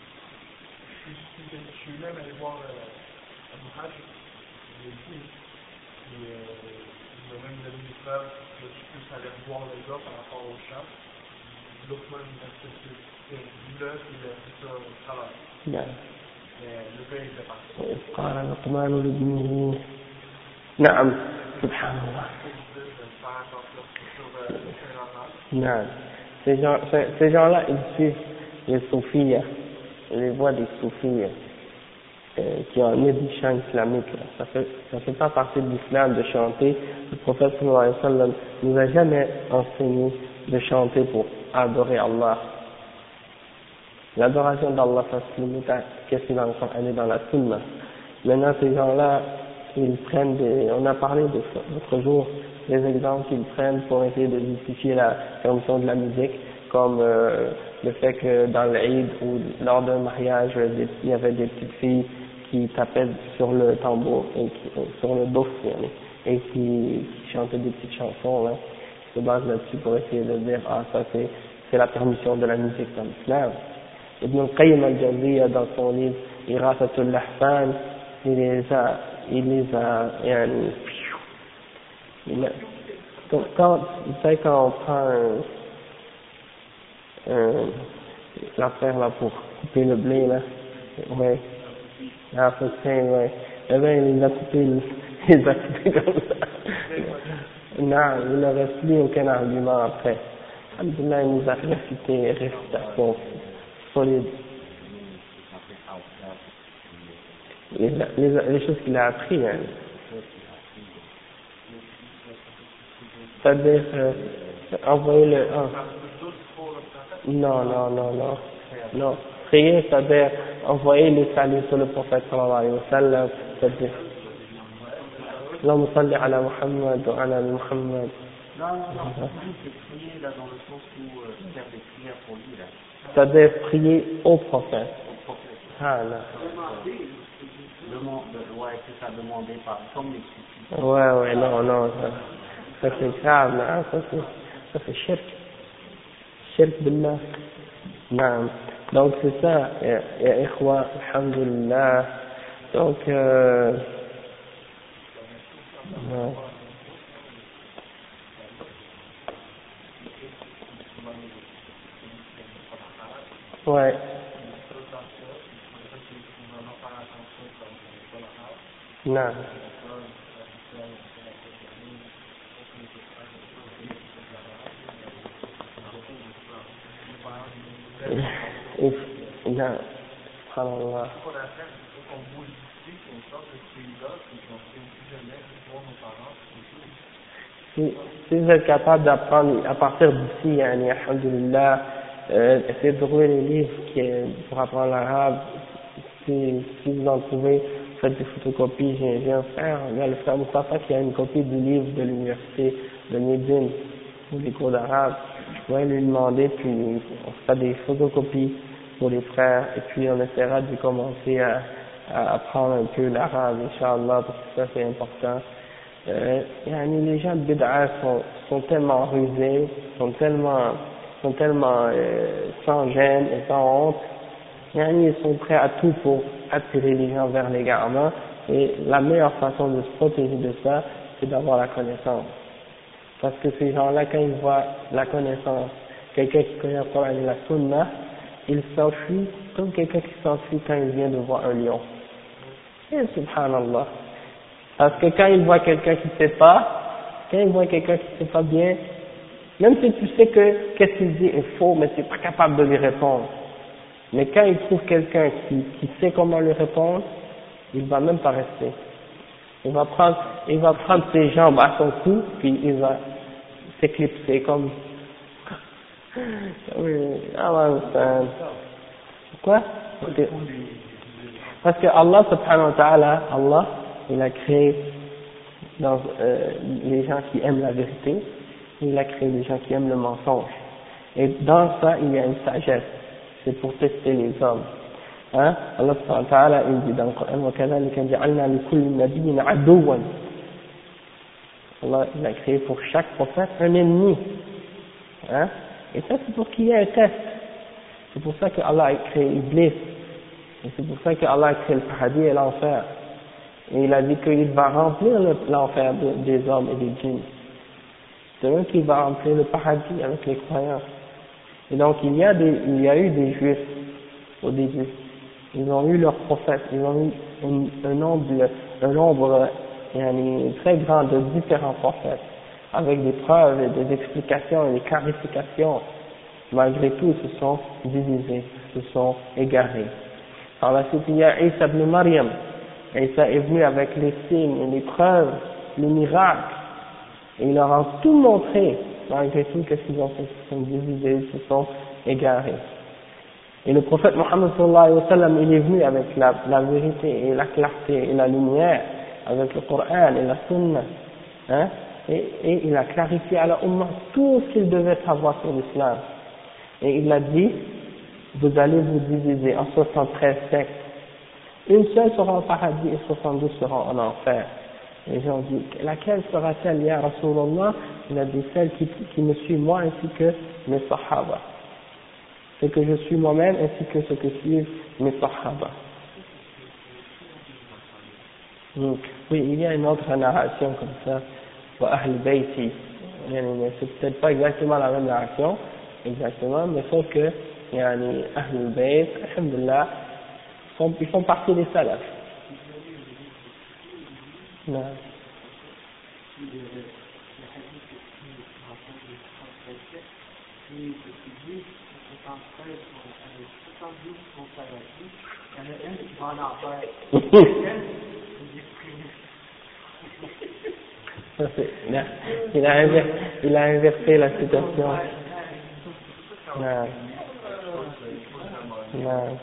Mais, je suis même allé voir euh, Abu Hajj, je l'ai dit, et euh, il m'a même donné des preuves que je puisse aller voir le gars par rapport au chat. L'autre fois, il m'a dit que c'était l'œuf, il a fait ça au travail. نعم. le gars, il était parti. وإذ قال لقمان لابنه نعم سبحان الله Non. Ces gens, ces gens-là, ils suivent les soufis. les voix des soufis euh, qui ont né du chant islamique. Ça fait, ça fait pas partie de l'islam de chanter. Le prophète sallallahu alayhi wa sallam nous a jamais enseigné de chanter pour adorer Allah. L'adoration d'Allah, ça se limite qu'est-ce qu'il va aller dans la sunna. Maintenant, ces gens-là, ils prennent des, on a parlé l'autre jour, des exemples qu'ils prennent pour essayer de justifier la permission de la musique, comme euh, le fait que dans l'Aïd ou lors d'un mariage, il y avait des petites filles qui tapaient sur le tambour et qui, euh, sur le dos et qui, qui, chantaient des petites chansons, là, se basent là-dessus pour essayer de dire, ah, ça c'est, c'est la permission de la musique dans l'islam. Ibn al-Qayyim al-Jawziyya dans son livre Irasatul Lahfan, il les a, il les a, il a, quand, vous savez quand on prend un, un, l'affaire là pour couper le blé là, ouais, ah, faut ouais, eh ben, il a coupé, il a coupés comme ça. Non, il ne reste plus aucun argument après. Il nous a récité récitation solide. Les, les, les choses qu'il a appris, hein. C'est-à-dire, euh, envoyer le, ah. Non, non, non, non. Non. Prier, c'est-à-dire envoyer le salut sur le prophète sallallahu alayhi wa sallam, c'est-à-dire. L'homme salli ala Muhammad ou ala Muhammad. Non, non, non. C'est prier là dans le sens où euh, faire des prières pour lui là. C'est-à-dire prier au prophète. Au prophète. Ah là. Demande, ouais, c'est ça, demander par comme les Ouais, ouais, non, non, ça, ça c'est grave, hein, ça c'est, ça c'est shirk. Shirk billah. Non. Donc c'est ça, ya ikhwa, alhamdulillah. Donc, euh. Ouais. Non. Non. Subhanallah. Si, si vous êtes capable d'apprendre à partir d'ici, yani, alhamdulillah, euh, essayez de trouver les livres qui, pour apprendre l'arabe, si, si vous en trouvez, faites des photocopies, j'ai, un frère, il y a le frère Mustafa qui a une copie du livre de l'université de Médine, pour les cours d'arabe, je pourrais lui demander, puis on fera des photocopies pour les frères, et puis on essaiera de commencer à, à apprendre un peu l'arabe, Inch'Allah, parce que ça c'est important. Euh, les gens de Bid'a sont, sont tellement rusés, sont tellement sont tellement euh, sans gêne et sans honte, ils sont prêts à tout pour attirer les gens vers l'égarement, et la meilleure façon de se protéger de ça, c'est d'avoir la connaissance. Parce que ces gens-là, quand ils voient la connaissance, quelqu'un qui connaît le la sunna, ils s'enfuient comme quelqu'un qui s'enfuit quand il vient de voir un lion. Et subhanallah. Parce que quand il voit quelqu'un qui ne sait pas, quand il voit quelqu'un qui ne sait pas bien, même si tu sais que qu'est-ce qu'il dit est faux, mais tu n'es pas capable de lui répondre. Mais quand il trouve quelqu'un qui, qui sait comment lui répondre, il va même pas rester. Il va prendre, il va prendre ses jambes à son cou, puis il va s'éclipser comme. oui, ah Quoi? Parce que Allah subhanahu wa ta'ala, Allah, il a créé dans, euh, les gens qui aiment la vérité, il a créé des gens qui aiment le mensonge. Et dans ça, il y a une sagesse. C'est pour tester les hommes. Hein? Allah subhanahu wa ta'ala, il dit dans le Coran, وَكَذَلِكَ جَعَلْنَا لِكُلِّ نَبِيٍّ عَدُوًا Allah, il a créé pour chaque prophète un ennemi. Hein? Et ça, c'est pour qu'il y ait un test. C'est pour ça que Allah a créé Iblis. Et c'est pour ça que Allah a créé le paradis et l'enfer. Et il a dit qu'il va remplir l'enfer des hommes et des djinns. C'est eux qui va remplir le paradis avec les croyants. Et donc il y a des, il y a eu des juifs au début. Ils ont eu leurs prophètes, ils ont eu un, un nombre, un nombre très grand de différents prophètes, avec des preuves et des explications et des clarifications. malgré tout, ils se sont divisés, se sont égarés. Par la suite, il y a Isa ibn Maryam. Isa est venu avec les signes, les preuves, les miracles. Et il leur a tout montré. Malgré tout, qu'est-ce qu'ils ont fait? Ils se sont divisés, ils se sont égarés. Et le prophète Mohammed sallallahu alayhi wa sallam, il est venu avec la, vérité et la clarté et la lumière, avec le Coran et la Sunna. Hein, et, il a clarifié à la Ummah tout ce qu'il devait savoir sur l'islam. Et il a dit, vous allez vous diviser en 73 sectes. Une seule sera au paradis et 72 seront en enfer. Les gens disent, laquelle sera-t-elle, ya Rasulallah Il a dit celle qui, qui me suit moi ainsi que mes sahaba. Ce que je suis moi-même ainsi que ce que suivent mes sahaba. Oui, il y a une autre narration comme ça, pour Ahl Bayti. C'est peut-être pas exactement la même narration, exactement, mais sauf que yani, Ahl Bayt, Alhamdulillah, font, ils font partie des salafs. Il, a inversé, il a inversé la citation. Non. Non.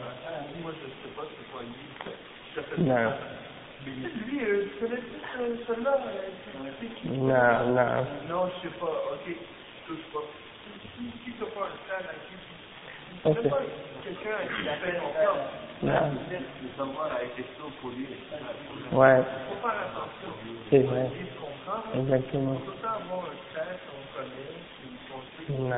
Non. Non, non. Non, je sais pas, ok, touche pas. Si tu ça, là, tu. Quelqu'un qui. Ouais, c'est vrai. Exactement. Le Non.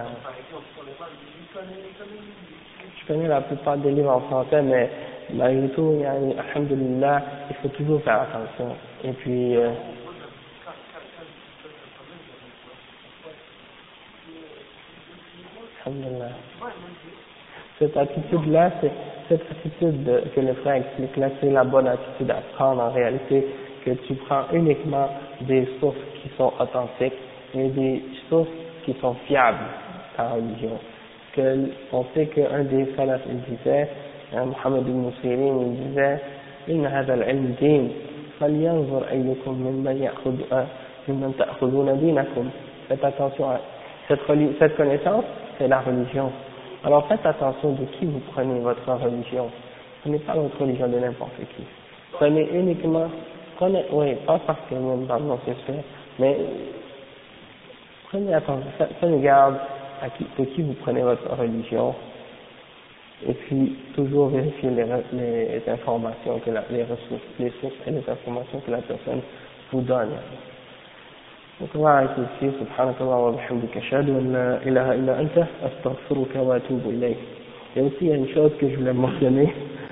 Je connais la plupart des livres en français, mais malgré tout, yani, alhamdulillah, il faut toujours faire attention. Et puis, euh. Cette attitude-là, c'est cette attitude de- que le frère explique là, c'est la bonne attitude à prendre en réalité, que tu prends uniquement des sources qui sont authentiques et des sources qui sont fiables, ta religion. Que, on sait qu'un des salafs, il disait, hein, Mohammed ibn Sirin, il disait, إن هذا العلم دين فلينظر أيكم ممن يأخذ آه، ممن تأخذون دينكم faites attention à cette, reli- cette connaissance c'est la religion alors faites attention de qui vous prenez votre religion. Prenez pas votre religion de n'importe qui. Prenez uniquement prenez oui pas parce que dans non c'est mais prenez attention prenez garde à qui, de qui vous prenez votre religion. Et puis toujours vérifier les, les informations que la, les ressources, les sources et les informations que la personne vous donne. Donc on va arrêter ici, subhanakallah wa bihamdika, ashhadu an la ilaha illa anta, astaghfiruka wa atubu ilayk. Et aussi il y a une chose que je voulais mentionner,